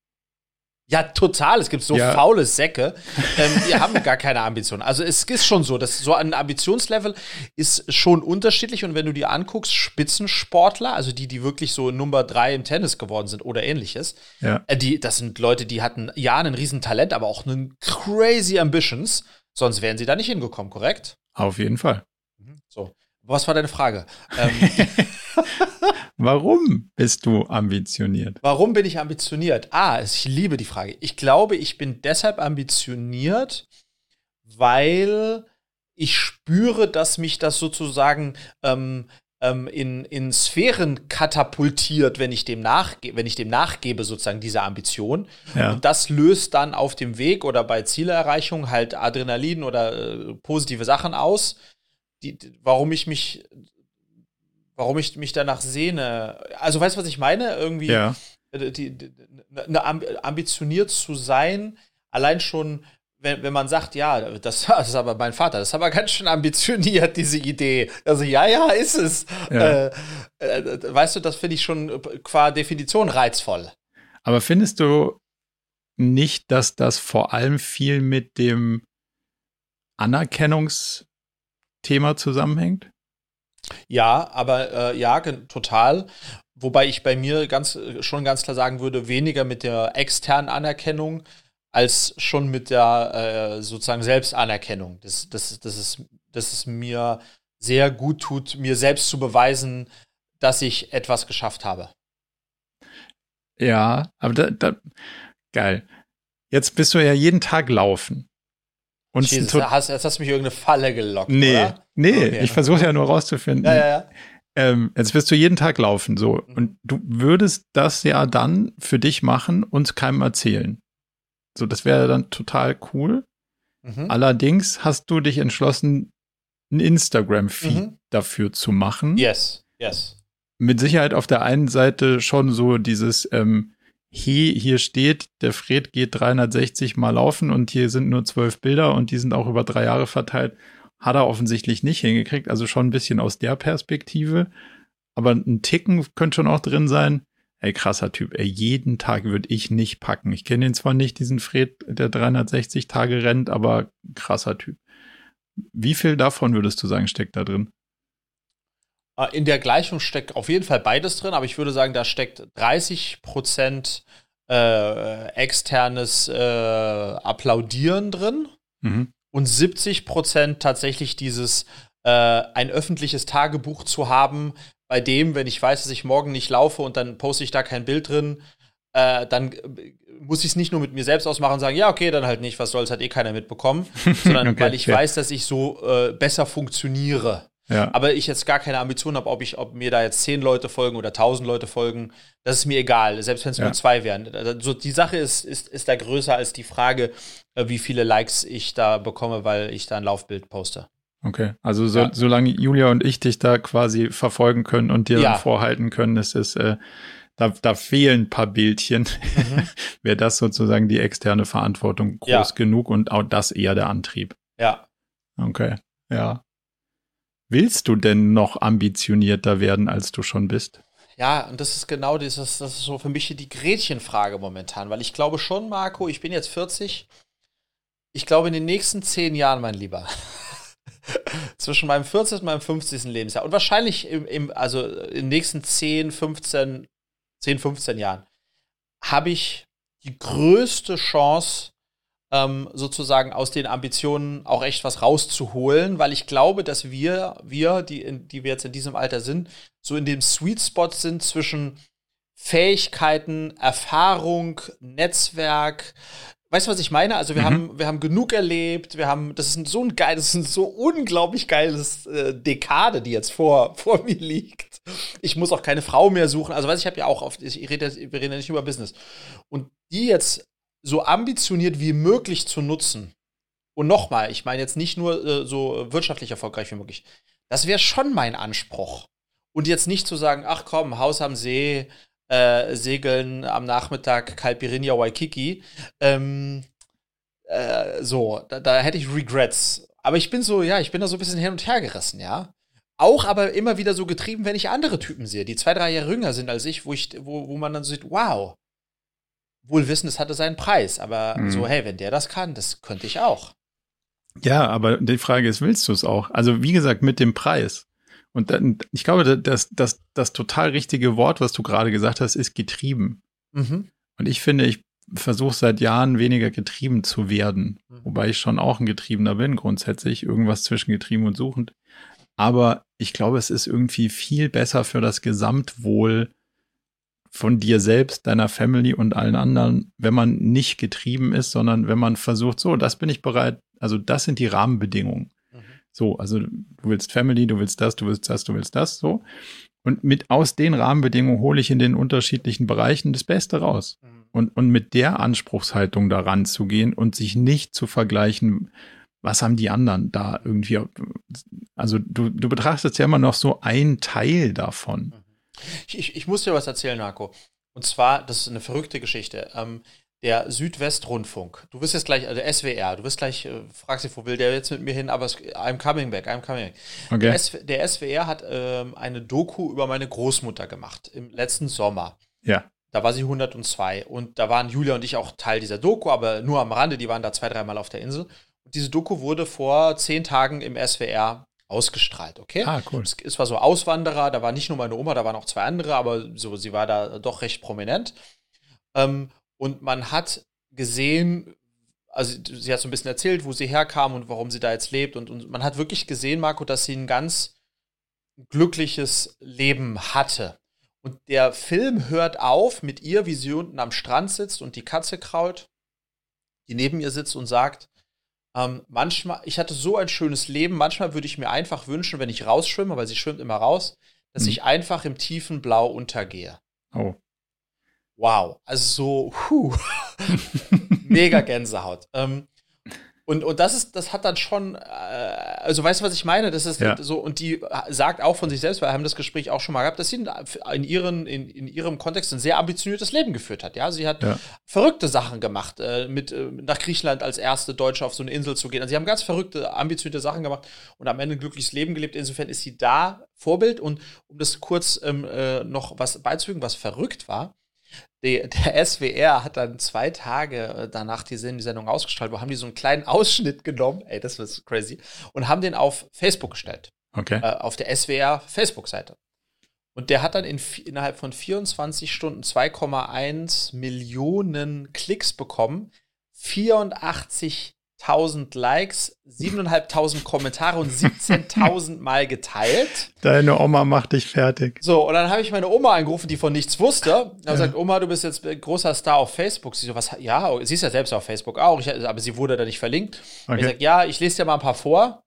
Ja, total. Es gibt so ja. faule Säcke, ähm, die haben gar keine Ambitionen. Also es ist schon so, dass so ein Ambitionslevel ist schon unterschiedlich. Und wenn du dir anguckst, Spitzensportler, also die, die wirklich so Nummer drei im Tennis geworden sind oder ähnliches, ja. äh, die, das sind Leute, die hatten ja ein Riesentalent, aber auch einen crazy Ambitions. Sonst wären sie da nicht hingekommen, korrekt? Auf jeden Fall. Mhm. So. Was war deine Frage? Ähm, Warum bist du ambitioniert? Warum bin ich ambitioniert? Ah, ich liebe die Frage. Ich glaube, ich bin deshalb ambitioniert, weil ich spüre, dass mich das sozusagen ähm, ähm, in, in Sphären katapultiert, wenn ich dem nachge wenn ich dem nachgebe, sozusagen dieser Ambition. Ja. Und das löst dann auf dem Weg oder bei Zielerreichung halt Adrenalin oder äh, positive Sachen aus, die, warum ich mich warum ich mich danach sehne. Also weißt du, was ich meine? Irgendwie ja. die, die, ne, ambitioniert zu sein, allein schon, wenn, wenn man sagt, ja, das, das, ist aber mein Vater, das ist aber ganz schön ambitioniert, diese Idee. Also ja, ja, ist es. Ja. Äh, äh, weißt du, das finde ich schon qua Definition reizvoll. Aber findest du nicht, dass das vor allem viel mit dem Anerkennungsthema zusammenhängt? Ja, aber äh, ja, total. Wobei ich bei mir ganz, schon ganz klar sagen würde, weniger mit der externen Anerkennung als schon mit der äh, sozusagen Selbstanerkennung. Das, das, das, ist, das es mir sehr gut tut, mir selbst zu beweisen, dass ich etwas geschafft habe. Ja, aber da, da geil. Jetzt bist du ja jeden Tag laufen. Und Jesus, hast, jetzt hast du mich irgendeine Falle gelockt, nee, oder? Nee, okay. ich versuche ja nur rauszufinden. Ja, ja, ja. Ähm, jetzt wirst du jeden Tag laufen, so. Mhm. Und du würdest das ja dann für dich machen und keinem erzählen. So, das wäre dann total cool. Mhm. Allerdings hast du dich entschlossen, ein Instagram-Feed mhm. dafür zu machen. Yes, yes. Mit Sicherheit auf der einen Seite schon so dieses, ähm, hey, hier steht, der Fred geht 360 Mal laufen und hier sind nur zwölf Bilder und die sind auch über drei Jahre verteilt. Hat er offensichtlich nicht hingekriegt, also schon ein bisschen aus der Perspektive. Aber ein Ticken könnte schon auch drin sein. Ey, krasser Typ. Ey, jeden Tag würde ich nicht packen. Ich kenne ihn zwar nicht, diesen Fred, der 360 Tage rennt, aber krasser Typ. Wie viel davon würdest du sagen, steckt da drin? Äh, in der Gleichung steckt auf jeden Fall beides drin, aber ich würde sagen, da steckt 30 Prozent äh, externes äh, Applaudieren drin mhm. Und 70 Prozent tatsächlich dieses äh, ein öffentliches Tagebuch zu haben, bei dem, wenn ich weiß, dass ich morgen nicht laufe und dann poste ich da kein Bild drin, äh, dann äh, muss ich es nicht nur mit mir selbst ausmachen und sagen, ja, okay, dann halt nicht, was soll's, hat eh keiner mitbekommen, sondern okay, weil ich okay. weiß, dass ich so besser funktioniere. Ja. Aber ich jetzt gar keine Ambition habe, ob, ich, ob mir da jetzt zehn Leute folgen oder tausend Leute folgen, das ist mir egal, selbst wenn es ja. nur zwei wären. Also die Sache ist, ist, ist da größer als die Frage, äh, wie viele Likes ich da bekomme, weil ich da ein Laufbild poste. Okay, also so, ja. solange Julia und ich dich da quasi verfolgen können und dir ja. vorhalten können, ist es, äh, da, da fehlen ein paar Bildchen, mhm. wäre das sozusagen die externe Verantwortung groß genug und auch das eher der Antrieb. Ja. Okay, ja. Willst du denn noch ambitionierter werden, als du schon bist? Ja, und das ist genau dieses, das ist so für mich die Gretchenfrage momentan, weil ich glaube schon, Marco, ich bin jetzt 40. Ich glaube, in den nächsten zehn Jahren, mein Lieber, zwischen meinem 14. und meinem 50. Lebensjahr und wahrscheinlich im, im, also in den nächsten 10, 15, 10, 15 Jahren, habe ich die größte Chance, ähm, sozusagen aus den Ambitionen auch echt was rauszuholen, weil ich glaube, dass wir, wir, die, in, die wir jetzt in diesem Alter sind, so in dem Sweet Spot sind zwischen Fähigkeiten, Erfahrung, Netzwerk. Weißt du, was ich meine? Also wir mhm. haben, wir haben genug erlebt, wir haben, das ist so ein geiles, das ist ein so unglaublich geiles äh, Dekade, die jetzt vor, vor mir liegt. Ich muss auch keine Frau mehr suchen. Also weiß ich, habe ja auch oft, ich rede, wir reden ja nicht über Business. Und die jetzt so ambitioniert wie möglich zu nutzen. Und nochmal, ich meine jetzt nicht nur äh, so wirtschaftlich erfolgreich wie möglich. Das wäre schon mein Anspruch. Und jetzt nicht zu sagen, ach komm, Haus am See, äh, Segeln am Nachmittag, Kalpirinha, Waikiki. Ähm, äh, so, da, da hätte ich Regrets. Aber ich bin so, ja, ich bin da so ein bisschen hin und her gerissen, ja. Auch aber immer wieder so getrieben, wenn ich andere Typen sehe, die zwei, drei Jahre jünger sind als ich, wo ich, wo, wo man dann so sieht, wow, wohl wissen, es hatte seinen Preis. Aber mhm. so, hey, wenn der das kann, das könnte ich auch. Ja, aber die Frage ist, willst du es auch? Also, wie gesagt, mit dem Preis. Und dann, ich glaube, das, das, das total richtige Wort, was du gerade gesagt hast, ist getrieben. Mhm. Und ich finde, ich versuche seit Jahren weniger getrieben zu werden. Mhm. Wobei ich schon auch ein Getriebener bin, grundsätzlich. Irgendwas zwischen getrieben und suchend. Aber ich glaube, es ist irgendwie viel besser für das Gesamtwohl von dir selbst, deiner Family und allen anderen, wenn man nicht getrieben ist, sondern wenn man versucht, so, das bin ich bereit, also das sind die Rahmenbedingungen. Mhm. So, also du willst Family, du willst das, du willst das, du willst das, so. Und mit aus den Rahmenbedingungen hole ich in den unterschiedlichen Bereichen das Beste raus. Mhm. Und, und mit der Anspruchshaltung daran zu gehen und sich nicht zu vergleichen, was haben die anderen da irgendwie, also du, du betrachtest ja immer noch so ein Teil davon. Mhm. Ich, ich, ich muss dir was erzählen, Marco. Und zwar, das ist eine verrückte Geschichte. Ähm, der Südwestrundfunk. Du wirst jetzt gleich, also SWR, du wirst gleich, äh, fragst dich, wo will der jetzt mit mir hin, aber es, I'm coming back, I'm coming back. Okay. Der, S, der SWR hat ähm, eine Doku über meine Großmutter gemacht im letzten Sommer. Ja. Da war sie 102 und da waren Julia und ich auch Teil dieser Doku, aber nur am Rande, die waren da zwei, dreimal auf der Insel. Und diese Doku wurde vor zehn Tagen im SWR ausgestrahlt, okay? Ah, cool. Es, es, war so Auswanderer, da war nicht nur meine Oma, da waren auch zwei andere, aber so, sie war da doch recht prominent. Ähm, und man hat gesehen, also sie hat so ein bisschen erzählt, wo sie herkam und warum sie da jetzt lebt. Und, und man hat wirklich gesehen, Marco, dass sie ein ganz glückliches Leben hatte. Und der Film hört auf mit ihr, wie sie unten am Strand sitzt und die Katze kraut, die neben ihr sitzt und sagt, ähm, manchmal, ich hatte so ein schönes Leben, manchmal würde ich mir einfach wünschen, wenn ich rausschwimme, weil sie schwimmt immer raus, dass mhm. ich einfach im tiefen Blau untergehe. Oh. Wow. Also so, puh. mega Gänsehaut. Ähm, und, und das ist, das hat dann schon, äh, also weißt du, was ich meine? Das ist ja. so, und die sagt auch von sich selbst, weil wir haben das Gespräch auch schon mal gehabt, dass sie in, ihren, in, in ihrem Kontext ein sehr ambitioniertes Leben geführt hat. Ja, sie hat ja. verrückte Sachen gemacht, äh, mit äh, nach Griechenland als erste Deutsche auf so eine Insel zu gehen. Also sie haben ganz verrückte, ambitionierte Sachen gemacht und am Ende ein glückliches Leben gelebt. Insofern ist sie da Vorbild. Und um das kurz ähm, äh, noch was beizufügen, was verrückt war, die, der SWR hat dann zwei Tage äh, danach die, die Sendung ausgestrahlt, wo haben die so einen kleinen Ausschnitt genommen, ey, das ist crazy, und haben den auf Facebook gestellt. Okay. Äh, auf der SWR Facebook-Seite. Und der hat dann in, innerhalb von 24 Stunden 2,1 Millionen Klicks bekommen, 84 1000 Likes, 7.500 Kommentare und 17.000 Mal geteilt. Deine Oma macht dich fertig. So, und dann habe ich meine Oma angerufen, die von nichts wusste. Und ja. gesagt, Oma, du bist jetzt großer Star auf Facebook. Sie so, was, ja, sie ist ja selbst auf Facebook auch, ich, aber sie wurde da nicht verlinkt. Okay. Ich sage, ja, ich lese dir mal ein paar vor.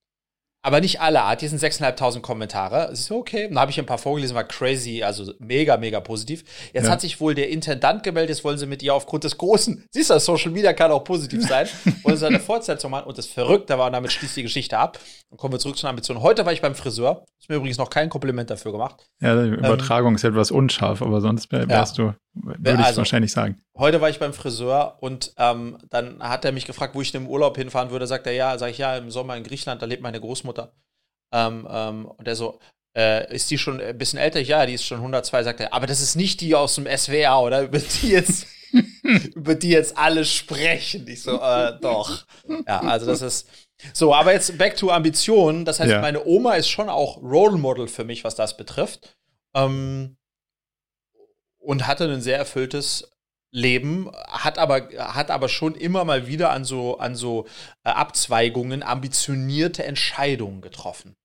Aber nicht alle Art. Hier sind 6.500 Kommentare. Es ist okay. Dann habe ich ein paar vorgelesen, war crazy, also mega, mega positiv. Jetzt ja. hat sich wohl der Intendant gemeldet, jetzt wollen sie mit ihr aufgrund des großen, siehst du, Social Media kann auch positiv sein, wollen sie eine Fortsetzung machen. Und das Verrückte war, und damit schließt die Geschichte ab. Dann kommen wir zurück zu einer Ambition. Heute war ich beim Friseur. Ist mir übrigens noch kein Kompliment dafür gemacht. Ja, die Übertragung ähm, ist etwas unscharf, aber sonst wärst ja. du würde ich also, wahrscheinlich sagen. Heute war ich beim Friseur und ähm, dann hat er mich gefragt, wo ich denn im Urlaub hinfahren würde. Sagt er, ja, sage ich, ja, im Sommer in Griechenland, da lebt meine Großmutter. Ähm, ähm, und er so, äh, ist die schon ein bisschen älter? Ja, die ist schon 102, sagt er. Aber das ist nicht die aus dem SWR, oder? Die jetzt. über die jetzt alle sprechen. Ich so, äh, doch. Ja, also das ist. So, aber jetzt back to Ambitionen. Das heißt, ja. meine Oma ist schon auch Role Model für mich, was das betrifft. Ähm, und hatte ein sehr erfülltes Leben, hat aber, hat aber schon immer mal wieder an so, an so äh, Abzweigungen ambitionierte Entscheidungen getroffen.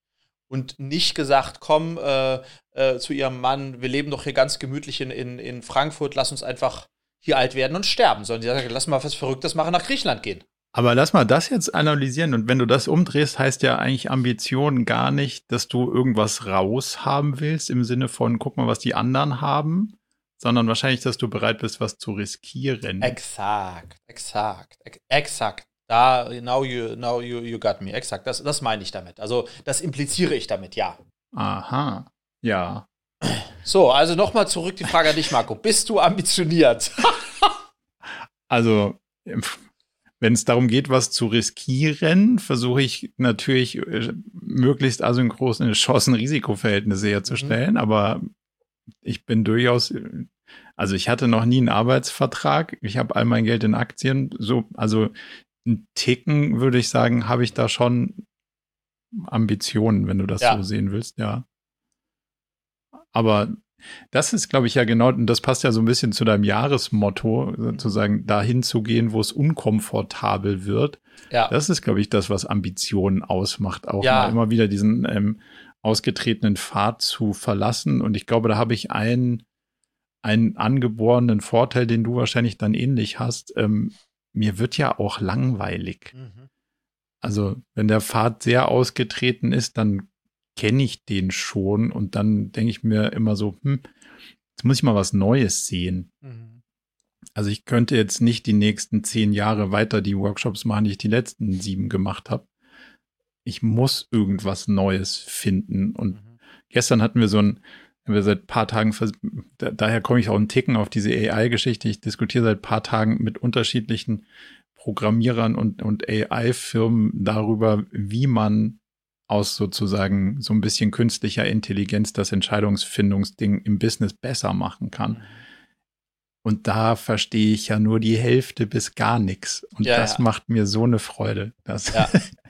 Und nicht gesagt, komm äh, äh, zu ihrem Mann, wir leben doch hier ganz gemütlich in, in, in Frankfurt, lass uns einfach hier alt werden und sterben, sondern sie sagt, lass mal was Verrücktes machen, nach Griechenland gehen. Aber lass mal das jetzt analysieren. Und wenn du das umdrehst, heißt ja eigentlich Ambition gar nicht, dass du irgendwas raushaben willst im Sinne von, guck mal, was die anderen haben, sondern wahrscheinlich, dass du bereit bist, was zu riskieren. Exakt, exakt, exakt. Da, now you, now you, you got me. Exakt, das, das meine ich damit. Also, das impliziere ich damit, ja. Aha, ja. So, also nochmal zurück die Frage an dich, Marco. Bist du ambitioniert? also, wenn es darum geht, was zu riskieren, versuche ich natürlich äh, möglichst asynchron Chancen-Risikoverhältnisse herzustellen, mhm. aber ich bin durchaus, also ich hatte noch nie einen Arbeitsvertrag. Ich habe all mein Geld in Aktien. So, also ein Ticken würde ich sagen, habe ich da schon Ambitionen, wenn du das ja. so sehen willst, ja. Aber das ist, glaube ich, ja genau, und das passt ja so ein bisschen zu deinem Jahresmotto, sozusagen dahin zu gehen, wo es unkomfortabel wird. Ja. Das ist, glaube ich, das, was Ambitionen ausmacht. Auch ja. immer wieder diesen ähm, ausgetretenen Pfad zu verlassen. Und ich glaube, da habe ich einen, einen angeborenen Vorteil, den du wahrscheinlich dann ähnlich hast. Ähm, mir wird ja auch langweilig. Mhm. Also, wenn der Pfad sehr ausgetreten ist, dann kenne ich den schon und dann denke ich mir immer so, hm, jetzt muss ich mal was Neues sehen. Mhm. Also ich könnte jetzt nicht die nächsten zehn Jahre weiter die Workshops machen, die ich die letzten sieben gemacht habe ich muss irgendwas Neues finden. Und mhm. gestern hatten wir so ein, wir seit paar Tagen, da, daher komme ich auch einen Ticken auf diese AI-Geschichte. Ich diskutiere seit paar Tagen mit unterschiedlichen Programmierern und, und AI-Firmen darüber, wie man aus sozusagen so ein bisschen künstlicher Intelligenz das Entscheidungsfindungsding im Business besser machen kann. Mhm. Und da verstehe ich ja nur die Hälfte bis gar nichts. Und ja, das ja. macht mir so eine Freude. Das ja.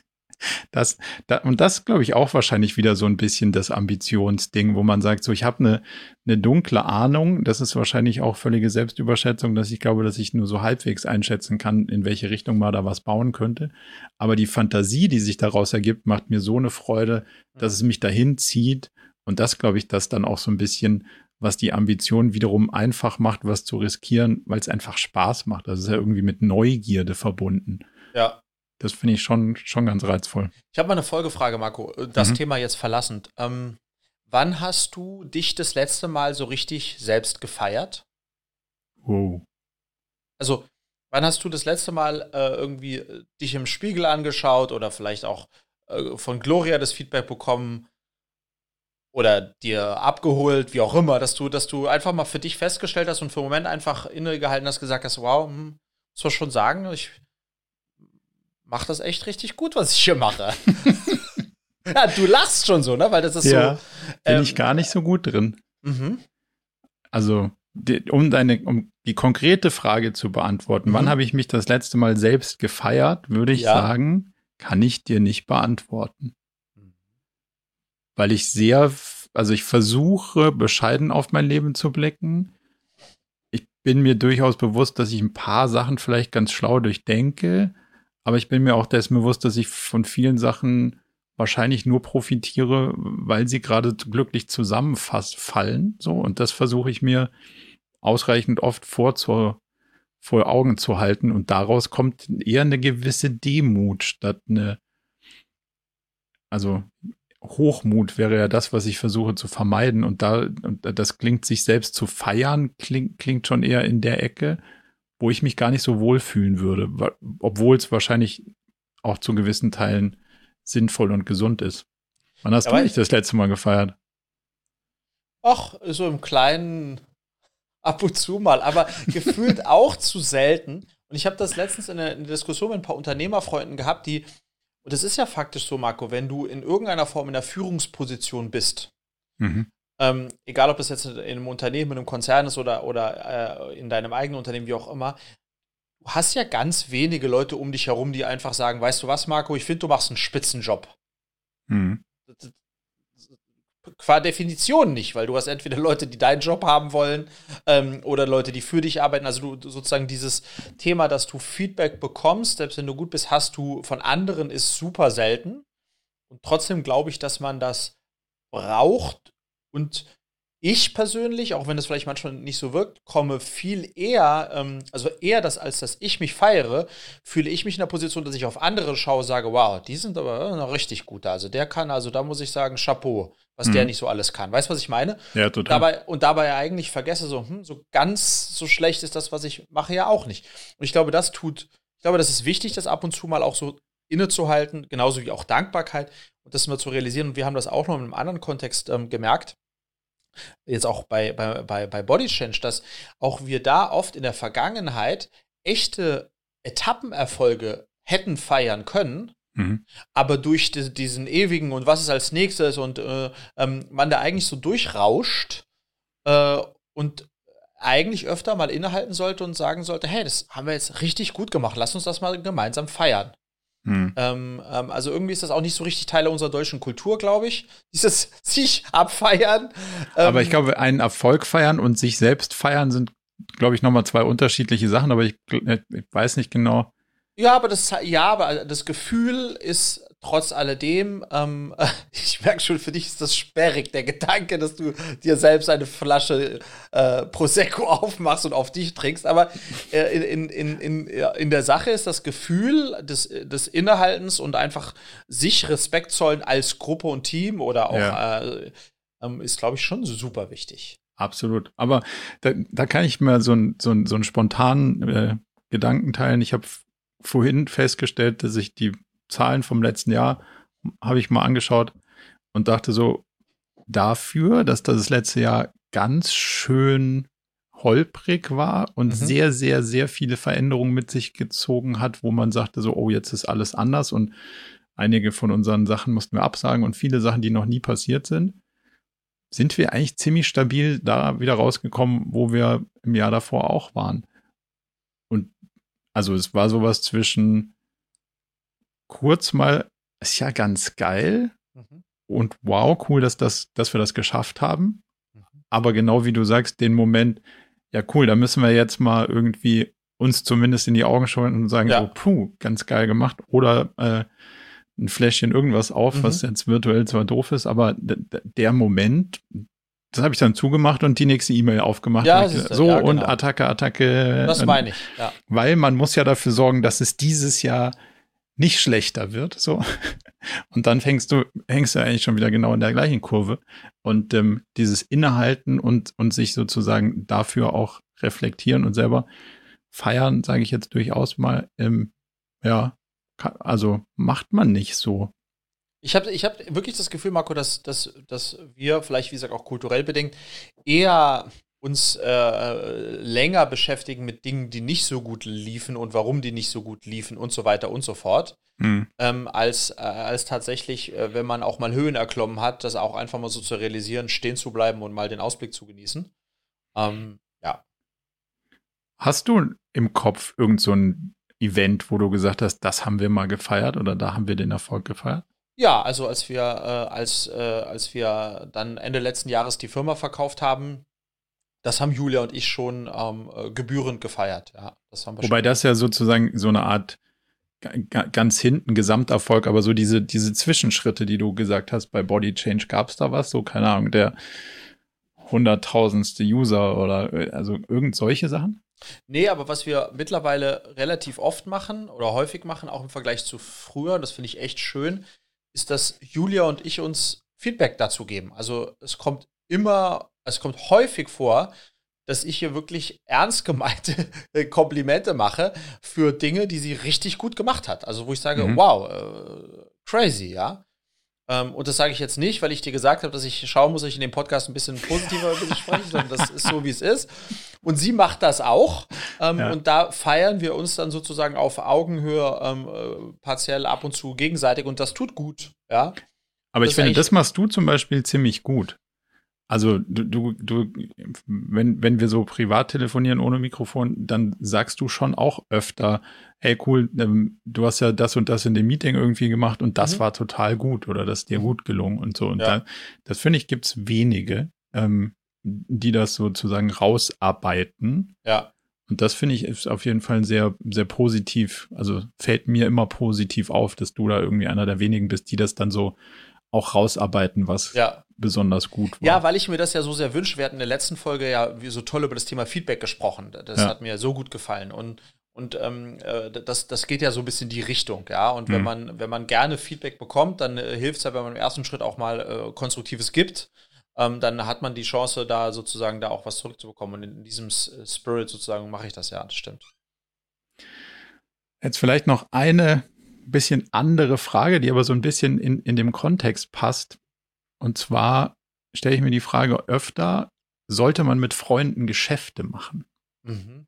Das, da, und das glaube ich auch wahrscheinlich wieder so ein bisschen das Ambitionsding, wo man sagt, so ich habe eine, eine dunkle Ahnung, das ist wahrscheinlich auch völlige Selbstüberschätzung, dass ich glaube, dass ich nur so halbwegs einschätzen kann, in welche Richtung man da was bauen könnte. Aber die Fantasie, die sich daraus ergibt, macht mir so eine Freude, dass es mich dahin zieht. Und das glaube ich, das dann auch so ein bisschen was die Ambition wiederum einfach macht, was zu riskieren, weil es einfach Spaß macht. Das ist ja irgendwie mit Neugierde verbunden. Ja, das finde ich schon, schon ganz reizvoll. Ich habe mal eine Folgefrage, Marco. Das mhm. Thema jetzt verlassend. Ähm, wann hast du dich das letzte Mal so richtig selbst gefeiert? Wow. Also, wann hast du das letzte Mal äh, irgendwie äh, dich im Spiegel angeschaut oder vielleicht auch äh, von Gloria das Feedback bekommen oder dir abgeholt, wie auch immer, dass du, dass du einfach mal für dich festgestellt hast und für einen Moment einfach innegehalten hast, gesagt hast, wow, hm, muss man schon sagen, ich mache das echt richtig gut, was ich hier mache. ja, du lachst schon so, ne? Weil das ist ja, so. Bin ähm, ich gar nicht so gut drin. Mhm. Also, die, um deine, um die konkrete Frage zu beantworten, mhm. wann habe ich mich das letzte Mal selbst gefeiert, würde ich ja. sagen, kann ich dir nicht beantworten. Mhm. Weil ich sehr, also ich versuche, bescheiden auf mein Leben zu blicken. Ich bin mir durchaus bewusst, dass ich ein paar Sachen vielleicht ganz schlau durchdenke aber ich bin mir auch dessen bewusst, dass ich von vielen Sachen wahrscheinlich nur profitiere, weil sie gerade glücklich zusammenfallen. So, und das versuche ich mir ausreichend oft vor, zur, vor Augen zu halten. Und daraus kommt eher eine gewisse Demut statt eine, also Hochmut wäre ja das, was ich versuche zu vermeiden. Und da, und das klingt, sich selbst zu feiern, klingt, klingt schon eher in der Ecke wo ich mich gar nicht so wohlfühlen würde, obwohl es wahrscheinlich auch zu gewissen Teilen sinnvoll und gesund ist. Wann hast Aber du dich das letzte Mal gefeiert? Ach, so im kleinen ab und zu mal, aber gefühlt auch zu selten. Und ich habe das letztens in der, in der, Diskussion mit ein paar Unternehmerfreunden gehabt, die, und das ist ja faktisch so, Marco, wenn du in irgendeiner Form in der Führungsposition bist, mhm. Ähm, egal ob es jetzt in einem Unternehmen, in einem Konzern ist oder, oder äh, in deinem eigenen Unternehmen, wie auch immer, du hast ja ganz wenige Leute um dich herum, die einfach sagen, weißt du was, Marco, ich finde, du machst einen Spitzenjob. Mhm. Qua Definition nicht, weil du hast entweder Leute, die deinen Job haben wollen ähm, oder Leute, die für dich arbeiten. Also du sozusagen dieses Thema, dass du Feedback bekommst, selbst wenn du gut bist, hast du von anderen, ist super selten. Und trotzdem glaube ich, dass man das braucht und ich persönlich, auch wenn das vielleicht manchmal nicht so wirkt, komme viel eher, ähm, also eher das, als dass ich mich feiere, fühle ich mich in der Position, dass ich auf andere schaue, sage, wow, die sind aber noch richtig gut. Also der kann, also da muss ich sagen, Chapeau, was mhm. der nicht so alles kann. Weißt du, was ich meine? Ja, total. Dabei, und dabei eigentlich vergesse so, hm, so ganz so schlecht ist das, was ich mache, ja auch nicht. Und ich glaube, das tut, ich glaube, das ist wichtig, das ab und zu mal auch so innezuhalten, genauso wie auch Dankbarkeit und das mal zu realisieren. Und wir haben das auch noch in einem anderen Kontext ähm, gemerkt jetzt auch bei, bei, bei, bei Body Change, dass auch wir da oft in der Vergangenheit echte Etappenerfolge hätten feiern können, mhm. aber durch die, diesen ewigen und was ist als nächstes und äh, ähm, man da eigentlich so durchrauscht äh, und eigentlich öfter mal innehalten sollte und sagen sollte, hey, das haben wir jetzt richtig gut gemacht, lass uns das mal gemeinsam feiern. Hm. Ähm, ähm, also irgendwie ist das auch nicht so richtig Teil unserer deutschen Kultur, glaube ich. Dieses sich abfeiern. Ähm, aber ich glaube, einen Erfolg feiern und sich selbst feiern sind, glaube ich, nochmal zwei unterschiedliche Sachen, aber ich, ich, weiß nicht genau. Ja, aber das, ja, aber das Gefühl ist trotz alledem, ähm, ich merke schon, für dich ist das sperrig, der Gedanke, dass du dir selbst eine Flasche äh, Prosecco aufmachst und auf dich trinkst. Aber äh, in, in, in, in der Sache ist das Gefühl des, des Innehaltens und einfach sich Respekt zollen als Gruppe und Team oder auch, ja. äh, ähm, ist, glaube ich, schon super wichtig. Absolut. Aber da, da kann ich mal so, ein, so, ein, so einen spontanen äh, Gedanken teilen. Ich habe vorhin festgestellt, dass ich die Zahlen vom letzten Jahr habe ich mal angeschaut und dachte so, dafür, dass das letzte Jahr ganz schön holprig war und mhm. sehr, sehr, sehr viele Veränderungen mit sich gezogen hat, wo man sagte so, oh, jetzt ist alles anders und einige von unseren Sachen mussten wir absagen und viele Sachen, die noch nie passiert sind, sind wir eigentlich ziemlich stabil da wieder rausgekommen, wo wir im Jahr davor auch waren. Und also es war sowas zwischen kurz mal, ist ja ganz geil mhm. und wow, cool, dass, das, dass wir das geschafft haben. Mhm. Aber genau wie du sagst, den Moment, ja cool, da müssen wir jetzt mal irgendwie uns zumindest in die Augen schauen und sagen, ja. so, puh, ganz geil gemacht. Oder äh, ein Fläschchen irgendwas auf, mhm. was jetzt virtuell zwar doof ist, aber der Moment, das habe ich dann zugemacht und die nächste E-Mail aufgemacht. Ja, und so ja, genau. und Attacke, Attacke. Das meine ich, ja. Weil man muss ja dafür sorgen, dass es dieses Jahr nicht schlechter wird, so. Und dann fängst du, hängst du eigentlich schon wieder genau in der gleichen Kurve. Und ähm, dieses Innehalten und, und sich sozusagen dafür auch reflektieren und selber feiern, sage ich jetzt durchaus mal, ähm, ja, also macht man nicht so. Ich habe ich hab wirklich das Gefühl, Marco, dass, dass, dass wir vielleicht, wie gesagt, auch kulturell bedingt, eher uns äh, länger beschäftigen mit Dingen, die nicht so gut liefen und warum die nicht so gut liefen und so weiter und so fort, mhm. ähm, als, äh, als tatsächlich, äh, wenn man auch mal Höhen erklommen hat, das auch einfach mal so zu realisieren, stehen zu bleiben und mal den Ausblick zu genießen. Ähm, ja. Hast du im Kopf irgend so ein Event, wo du gesagt hast, das haben wir mal gefeiert oder da haben wir den Erfolg gefeiert? Ja, also als wir, äh, als, äh, als wir dann Ende letzten Jahres die Firma verkauft haben, das haben Julia und ich schon ähm, äh, gebührend gefeiert. Ja, das Wobei das ja sozusagen so eine Art ganz hinten Gesamterfolg, aber so diese, diese Zwischenschritte, die du gesagt hast, bei Body Change gab es da was, so keine Ahnung, der hunderttausendste User oder äh, also irgend solche Sachen? Nee, aber was wir mittlerweile relativ oft machen oder häufig machen, auch im Vergleich zu früher, das finde ich echt schön, ist, dass Julia und ich uns Feedback dazu geben. Also es kommt immer es kommt häufig vor, dass ich hier wirklich ernst gemeinte Komplimente mache für Dinge, die sie richtig gut gemacht hat. Also wo ich sage, mhm. wow, äh, crazy, ja. Ähm, und das sage ich jetzt nicht, weil ich dir gesagt habe, dass ich schauen muss, dass ich in dem Podcast ein bisschen positiver über dich spreche, sondern das ist so, wie es ist. Und sie macht das auch. Ähm, ja. Und da feiern wir uns dann sozusagen auf Augenhöhe ähm, äh, partiell ab und zu gegenseitig und das tut gut, ja. Aber das ich finde, das machst du zum Beispiel ziemlich gut. Also du, du, du, wenn, wenn wir so privat telefonieren ohne Mikrofon, dann sagst du schon auch öfter, hey cool, ähm, du hast ja das und das in dem Meeting irgendwie gemacht und das mhm. war total gut oder das ist dir gut gelungen und so. Und ja. da, das finde ich, gibt's wenige, ähm, die das sozusagen rausarbeiten. Ja. Und das finde ich ist auf jeden Fall sehr, sehr positiv. Also fällt mir immer positiv auf, dass du da irgendwie einer der wenigen bist, die das dann so auch rausarbeiten, was ja. besonders gut war. Ja, weil ich mir das ja so sehr wünsche. Wir hatten in der letzten Folge ja so toll über das Thema Feedback gesprochen. Das ja. hat mir so gut gefallen. Und, und ähm, äh, das, das geht ja so ein bisschen in die Richtung, ja. Und wenn mhm. man, wenn man gerne Feedback bekommt, dann äh, hilft es ja, wenn man im ersten Schritt auch mal äh, Konstruktives gibt. Ähm, dann hat man die Chance, da sozusagen da auch was zurückzubekommen. Und in diesem Spirit sozusagen mache ich das ja, das stimmt. Jetzt vielleicht noch eine bisschen andere Frage, die aber so ein bisschen in, in dem Kontext passt. Und zwar stelle ich mir die Frage öfter, sollte man mit Freunden Geschäfte machen? Mhm.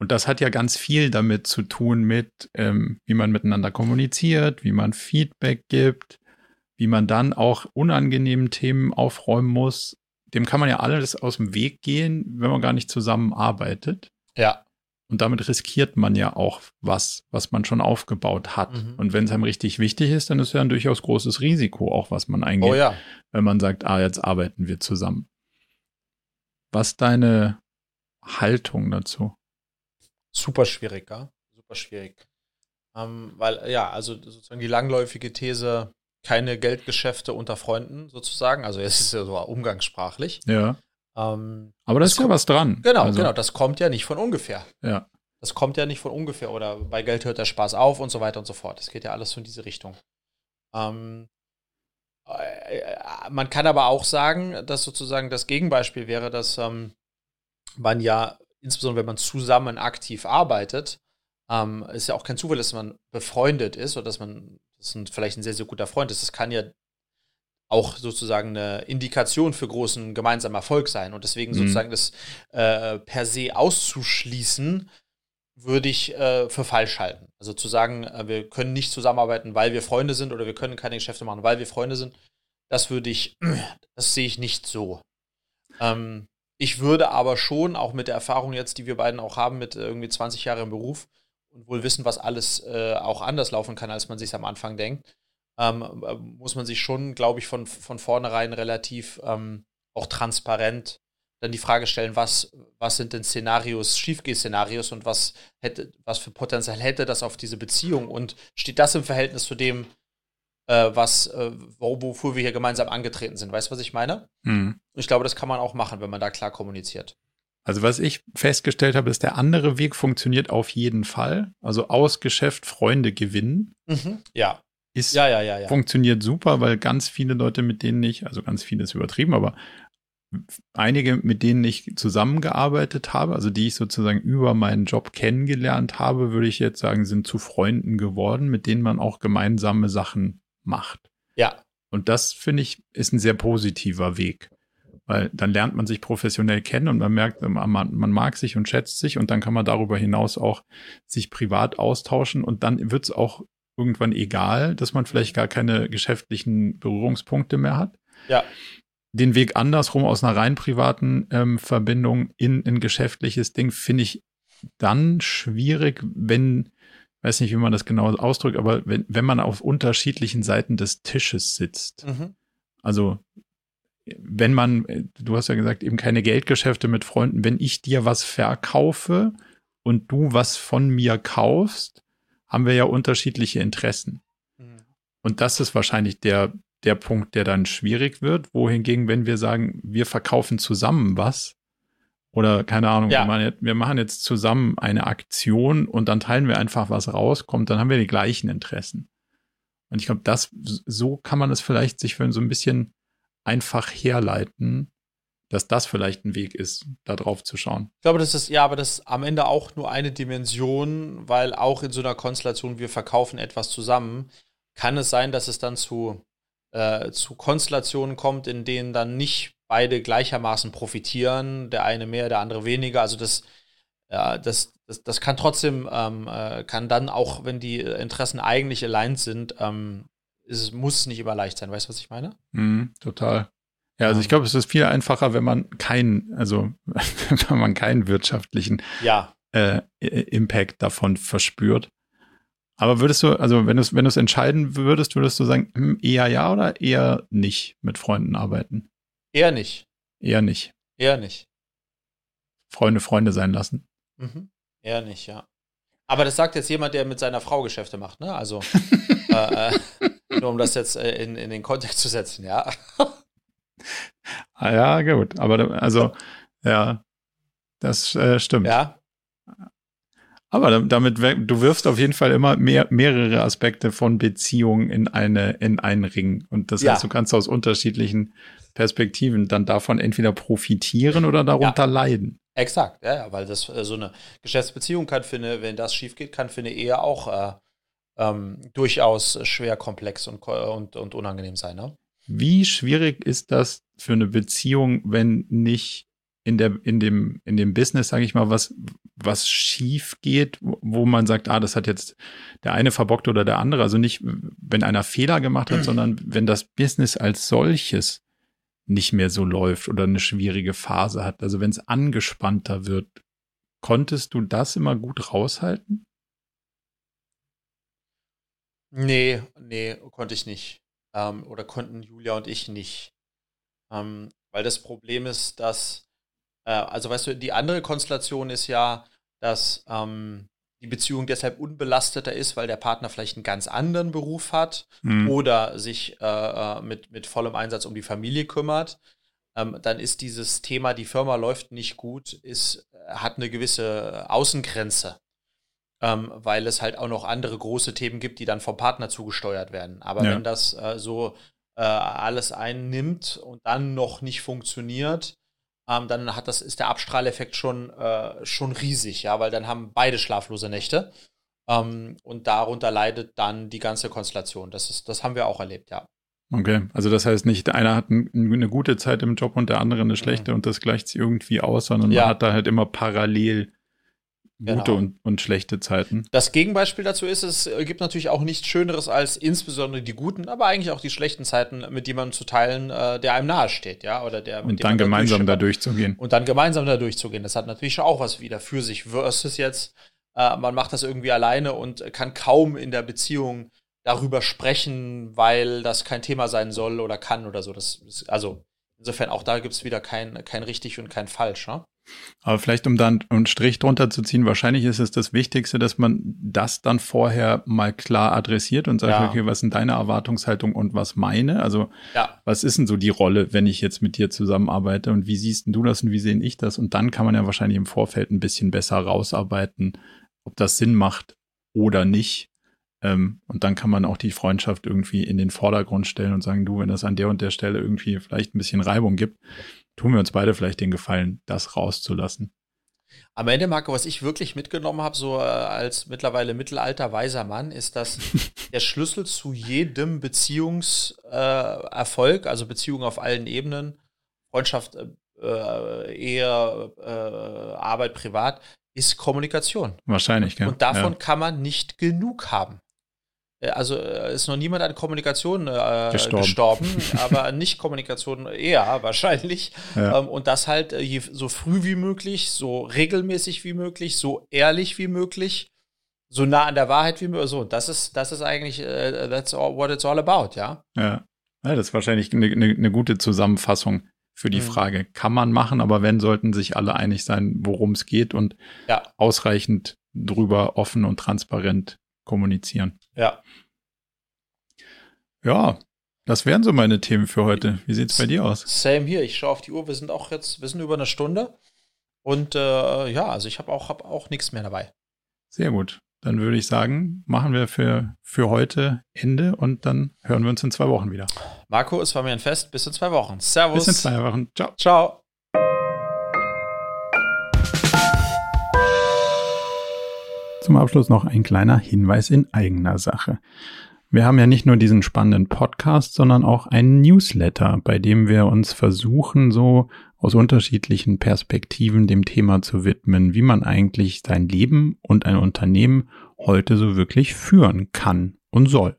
Und das hat ja ganz viel damit zu tun mit, ähm, wie man miteinander kommuniziert, wie man Feedback gibt, wie man dann auch unangenehmen Themen aufräumen muss. Dem kann man ja alles aus dem Weg gehen, wenn man gar nicht zusammenarbeitet. Ja. Und damit riskiert man ja auch was, was man schon aufgebaut hat. Mhm. Und wenn es einem richtig wichtig ist, dann ist ja ein durchaus großes Risiko, auch was man eingeht, oh ja. wenn man sagt, ah, jetzt arbeiten wir zusammen. Was deine Haltung dazu? Super schwierig, ja? Super schwierig. Ähm, weil, ja, also sozusagen die langläufige These, keine Geldgeschäfte unter Freunden sozusagen. Also es ist ja so umgangssprachlich. Ja. Ähm, Aber das ist ja was dran. Genau, also. genau. Das kommt ja nicht von ungefähr. Ja. Das kommt ja nicht von ungefähr. Oder bei Geld hört der Spaß auf und so weiter und so fort. Das geht ja alles so in diese Richtung. Ähm, äh, man kann aber auch sagen, dass sozusagen das Gegenbeispiel wäre, dass ähm, man ja, insbesondere wenn man zusammen aktiv arbeitet, ähm, ist ja auch kein Zufall, dass man befreundet ist oder dass man dass vielleicht ein sehr, sehr guter Freund ist. Das kann ja auch sozusagen eine Indikation für großen gemeinsamen Erfolg sein. Und deswegen mhm. sozusagen das äh, per se auszuschließen, würde ich äh, für falsch halten. Also zu sagen, äh, wir können nicht zusammenarbeiten, weil wir Freunde sind oder wir können keine Geschäfte machen, weil wir Freunde sind, das würde ich, das sehe ich nicht so. Ähm, ich würde aber schon, auch mit der Erfahrung jetzt, die wir beiden auch haben, mit irgendwie 20 Jahren im Beruf und wohl wissen, was alles äh, auch anders laufen kann, als man sich am Anfang denkt, ähm, äh, muss man sich schon, glaube ich, von, von vornherein relativ ähm, auch transparent dann die Frage stellen, was, was sind denn Szenarios, Schiefgeh-Szenarios und was hätte, was für Potenzial hätte das auf diese Beziehung und steht das im Verhältnis zu dem, äh, was, äh, wofür wir hier gemeinsam angetreten sind. Weißt du, was ich meine? Mhm. Ich glaube, das kann man auch machen, wenn man da klar kommuniziert. Also was ich festgestellt habe, ist, der andere Weg funktioniert auf jeden Fall. Also aus Geschäft Freunde gewinnen. Mhm. Ja ist, ja, ja, ja, ja. funktioniert super, weil ganz viele Leute, mit denen ich, also ganz viele ist übertrieben, aber einige, mit denen ich zusammengearbeitet habe, also die ich sozusagen über meinen Job kennengelernt habe, würde ich jetzt sagen, sind zu Freunden geworden, mit denen man auch gemeinsame Sachen macht. Ja. Und das finde ich ist ein sehr positiver Weg. Weil dann lernt man sich professionell kennen und man merkt, man, man mag sich und schätzt sich und dann kann man darüber hinaus auch sich privat austauschen und dann wird es auch irgendwann egal, dass man vielleicht gar keine geschäftlichen Berührungspunkte mehr hat. Ja. Den Weg andersrum aus einer rein privaten ähm, Verbindung in ein geschäftliches Ding finde ich dann schwierig, wenn, weiß nicht, wie man das genau ausdrückt, aber wenn, wenn man auf unterschiedlichen Seiten des Tisches sitzt. Mhm. Also wenn man, du hast ja gesagt, eben keine Geldgeschäfte mit Freunden, wenn ich dir was verkaufe und du was von mir kaufst, haben wir ja unterschiedliche Interessen. Mhm. Und das ist wahrscheinlich der, der Punkt, der dann schwierig wird. Wohingegen, wenn wir sagen, wir verkaufen zusammen was, oder keine Ahnung, ja. wir, machen jetzt zusammen eine Aktion und dann teilen wir einfach, was rauskommt, dann haben wir die gleichen Interessen. Und ich glaube, das, so kann man es vielleicht sich für so ein bisschen einfach herleiten, dass das vielleicht ein Weg ist, da drauf zu schauen. Ich glaube, das ist, ja, aber das ist am Ende auch nur eine Dimension, weil auch in so einer Konstellation, wir verkaufen etwas zusammen, kann es sein, dass es dann zu, äh, zu Konstellationen kommt, in denen dann nicht beide gleichermaßen profitieren, der eine mehr, der andere weniger. Also das, ja, das, das, das kann trotzdem, ähm, äh, kann dann auch, wenn die Interessen eigentlich aligned sind, ähm, es muss nicht immer leicht sein. Weißt du, was ich meine? Mm, total. Ja, also ich glaube, es ist viel einfacher, wenn man keinen, also wenn man keinen wirtschaftlichen ja. äh, Impact davon verspürt. Aber würdest du, also wenn du es wenn entscheiden würdest, würdest du sagen, hm, eher ja oder eher nicht mit Freunden arbeiten? Eher nicht. Eher nicht. Eher nicht. Freunde Freunde sein lassen. Mhm. Eher nicht, ja. Aber das sagt jetzt jemand, der mit seiner Frau Geschäfte macht, ne? Also, äh, äh, nur um das jetzt äh, in, in den Kontext zu setzen, ja. Ah, ja, gut. Aber also, ja, das äh, stimmt. Ja. Aber damit, du wirfst auf jeden Fall immer mehr, mehrere Aspekte von Beziehungen in eine, in einen Ring. Und das ja. heißt, du kannst aus unterschiedlichen Perspektiven dann davon entweder profitieren oder darunter ja. leiden. Exakt, ja, ja, weil das äh, so eine Geschäftsbeziehung kann für eine, wenn das schief geht, kann für eine Ehe auch äh, ähm, durchaus schwer komplex und, und, und unangenehm sein. Ne? Wie schwierig ist das für eine Beziehung, wenn nicht in der in dem in dem Business sage ich mal was was schief geht, wo man sagt, ah, das hat jetzt der eine verbockt oder der andere, also nicht wenn einer Fehler gemacht hat, sondern wenn das Business als solches nicht mehr so läuft oder eine schwierige Phase hat. Also wenn es angespannter wird, konntest du das immer gut raushalten? Nee, nee, konnte ich nicht. Ähm, oder konnten Julia und ich nicht. Ähm, weil das Problem ist, dass, äh, also weißt du, die andere Konstellation ist ja, dass ähm, die Beziehung deshalb unbelasteter ist, weil der Partner vielleicht einen ganz anderen Beruf hat mhm. oder sich äh, äh, mit, mit vollem Einsatz um die Familie kümmert, ähm, dann ist dieses Thema, die Firma läuft nicht gut, ist, hat eine gewisse Außengrenze. Ähm, weil es halt auch noch andere große Themen gibt, die dann vom Partner zugesteuert werden. Aber ja. wenn das äh, so äh, alles einnimmt und dann noch nicht funktioniert, ähm, dann hat das, ist der Abstrahleffekt schon, äh, schon riesig, ja, weil dann haben beide schlaflose Nächte. Ähm, und darunter leidet dann die ganze Konstellation. Das, ist, das haben wir auch erlebt, ja. Okay, also das heißt nicht, der eine hat ein, eine gute Zeit im Job und der andere eine schlechte mhm. und das gleicht sich irgendwie aus, sondern ja. man hat da halt immer parallel gute genau. und, und schlechte Zeiten. Das Gegenbeispiel dazu ist, es gibt natürlich auch nichts Schöneres als insbesondere die guten, aber eigentlich auch die schlechten Zeiten mit jemandem zu teilen, äh, der einem nahesteht, ja, oder der und dann gemeinsam da durchzugehen. Und dann gemeinsam da durchzugehen. Das hat natürlich auch was wieder für sich versus jetzt, äh, man macht das irgendwie alleine und kann kaum in der Beziehung darüber sprechen, weil das kein Thema sein soll oder kann oder so. Das ist, also insofern auch da gibt es wieder kein, kein richtig und kein falsch. Ne? Aber vielleicht, um dann einen Strich drunter zu ziehen, wahrscheinlich ist es das Wichtigste, dass man das dann vorher mal klar adressiert und sagt, ja. okay, was sind deine Erwartungshaltung und was meine? Also, ja. was ist denn so die Rolle, wenn ich jetzt mit dir zusammenarbeite und wie siehst du das und wie sehe ich das? Und dann kann man ja wahrscheinlich im Vorfeld ein bisschen besser rausarbeiten, ob das Sinn macht oder nicht. Ähm, und dann kann man auch die Freundschaft irgendwie in den Vordergrund stellen und sagen, du, wenn das an der und der Stelle irgendwie vielleicht ein bisschen Reibung gibt, tun wir uns beide vielleicht den Gefallen, das rauszulassen. Am Ende, Marco, was ich wirklich mitgenommen habe, so äh, als mittlerweile mittelalter weiser Mann, ist, dass der Schlüssel zu jedem Beziehungserfolg, äh, also Beziehung auf allen Ebenen, Freundschaft, äh, äh Ehe, äh, Arbeit, Privat, ist Kommunikation. Wahrscheinlich, gell? Und davon ja. kann man nicht genug haben. Äh, also äh, ist noch niemand an Kommunikation äh, gestorben. gestorben aber an Nicht-Kommunikation eher wahrscheinlich. Ja. Ähm, und das halt äh, so früh wie möglich, so regelmäßig wie möglich, so ehrlich wie möglich, so nah an der Wahrheit wie möglich. So, das ist, das ist eigentlich, uh, that's all, what it's all about, ja. Ja, ja das ist wahrscheinlich eine, eine, eine gute Zusammenfassung für die mhm. Frage. Kann man machen, aber wenn, sollten sich alle einig sein, worum es geht und ja. ausreichend drüber offen und transparent kommunizieren. Ja. Ja, das wären so meine Themen für heute. Wie sieht es bei dir aus? Same hier. Ich schaue auf die Uhr. Wir sind auch jetzt, wir sind über eine Stunde. Und äh, ja, also ich habe auch, hab auch nichts mehr dabei. Sehr gut. Dann würde ich sagen, machen wir für, für heute Ende und dann hören wir uns in zwei Wochen wieder. Marco, es war mir ein Fest. Bis in zwei Wochen. Servus. Bis in zwei Wochen. Ciao. Ciao. Zum Abschluss noch ein kleiner Hinweis in eigener Sache. Wir haben ja nicht nur diesen spannenden Podcast, sondern auch einen Newsletter, bei dem wir uns versuchen, so aus unterschiedlichen Perspektiven dem Thema zu widmen, wie man eigentlich sein Leben und ein Unternehmen heute so wirklich führen kann und soll.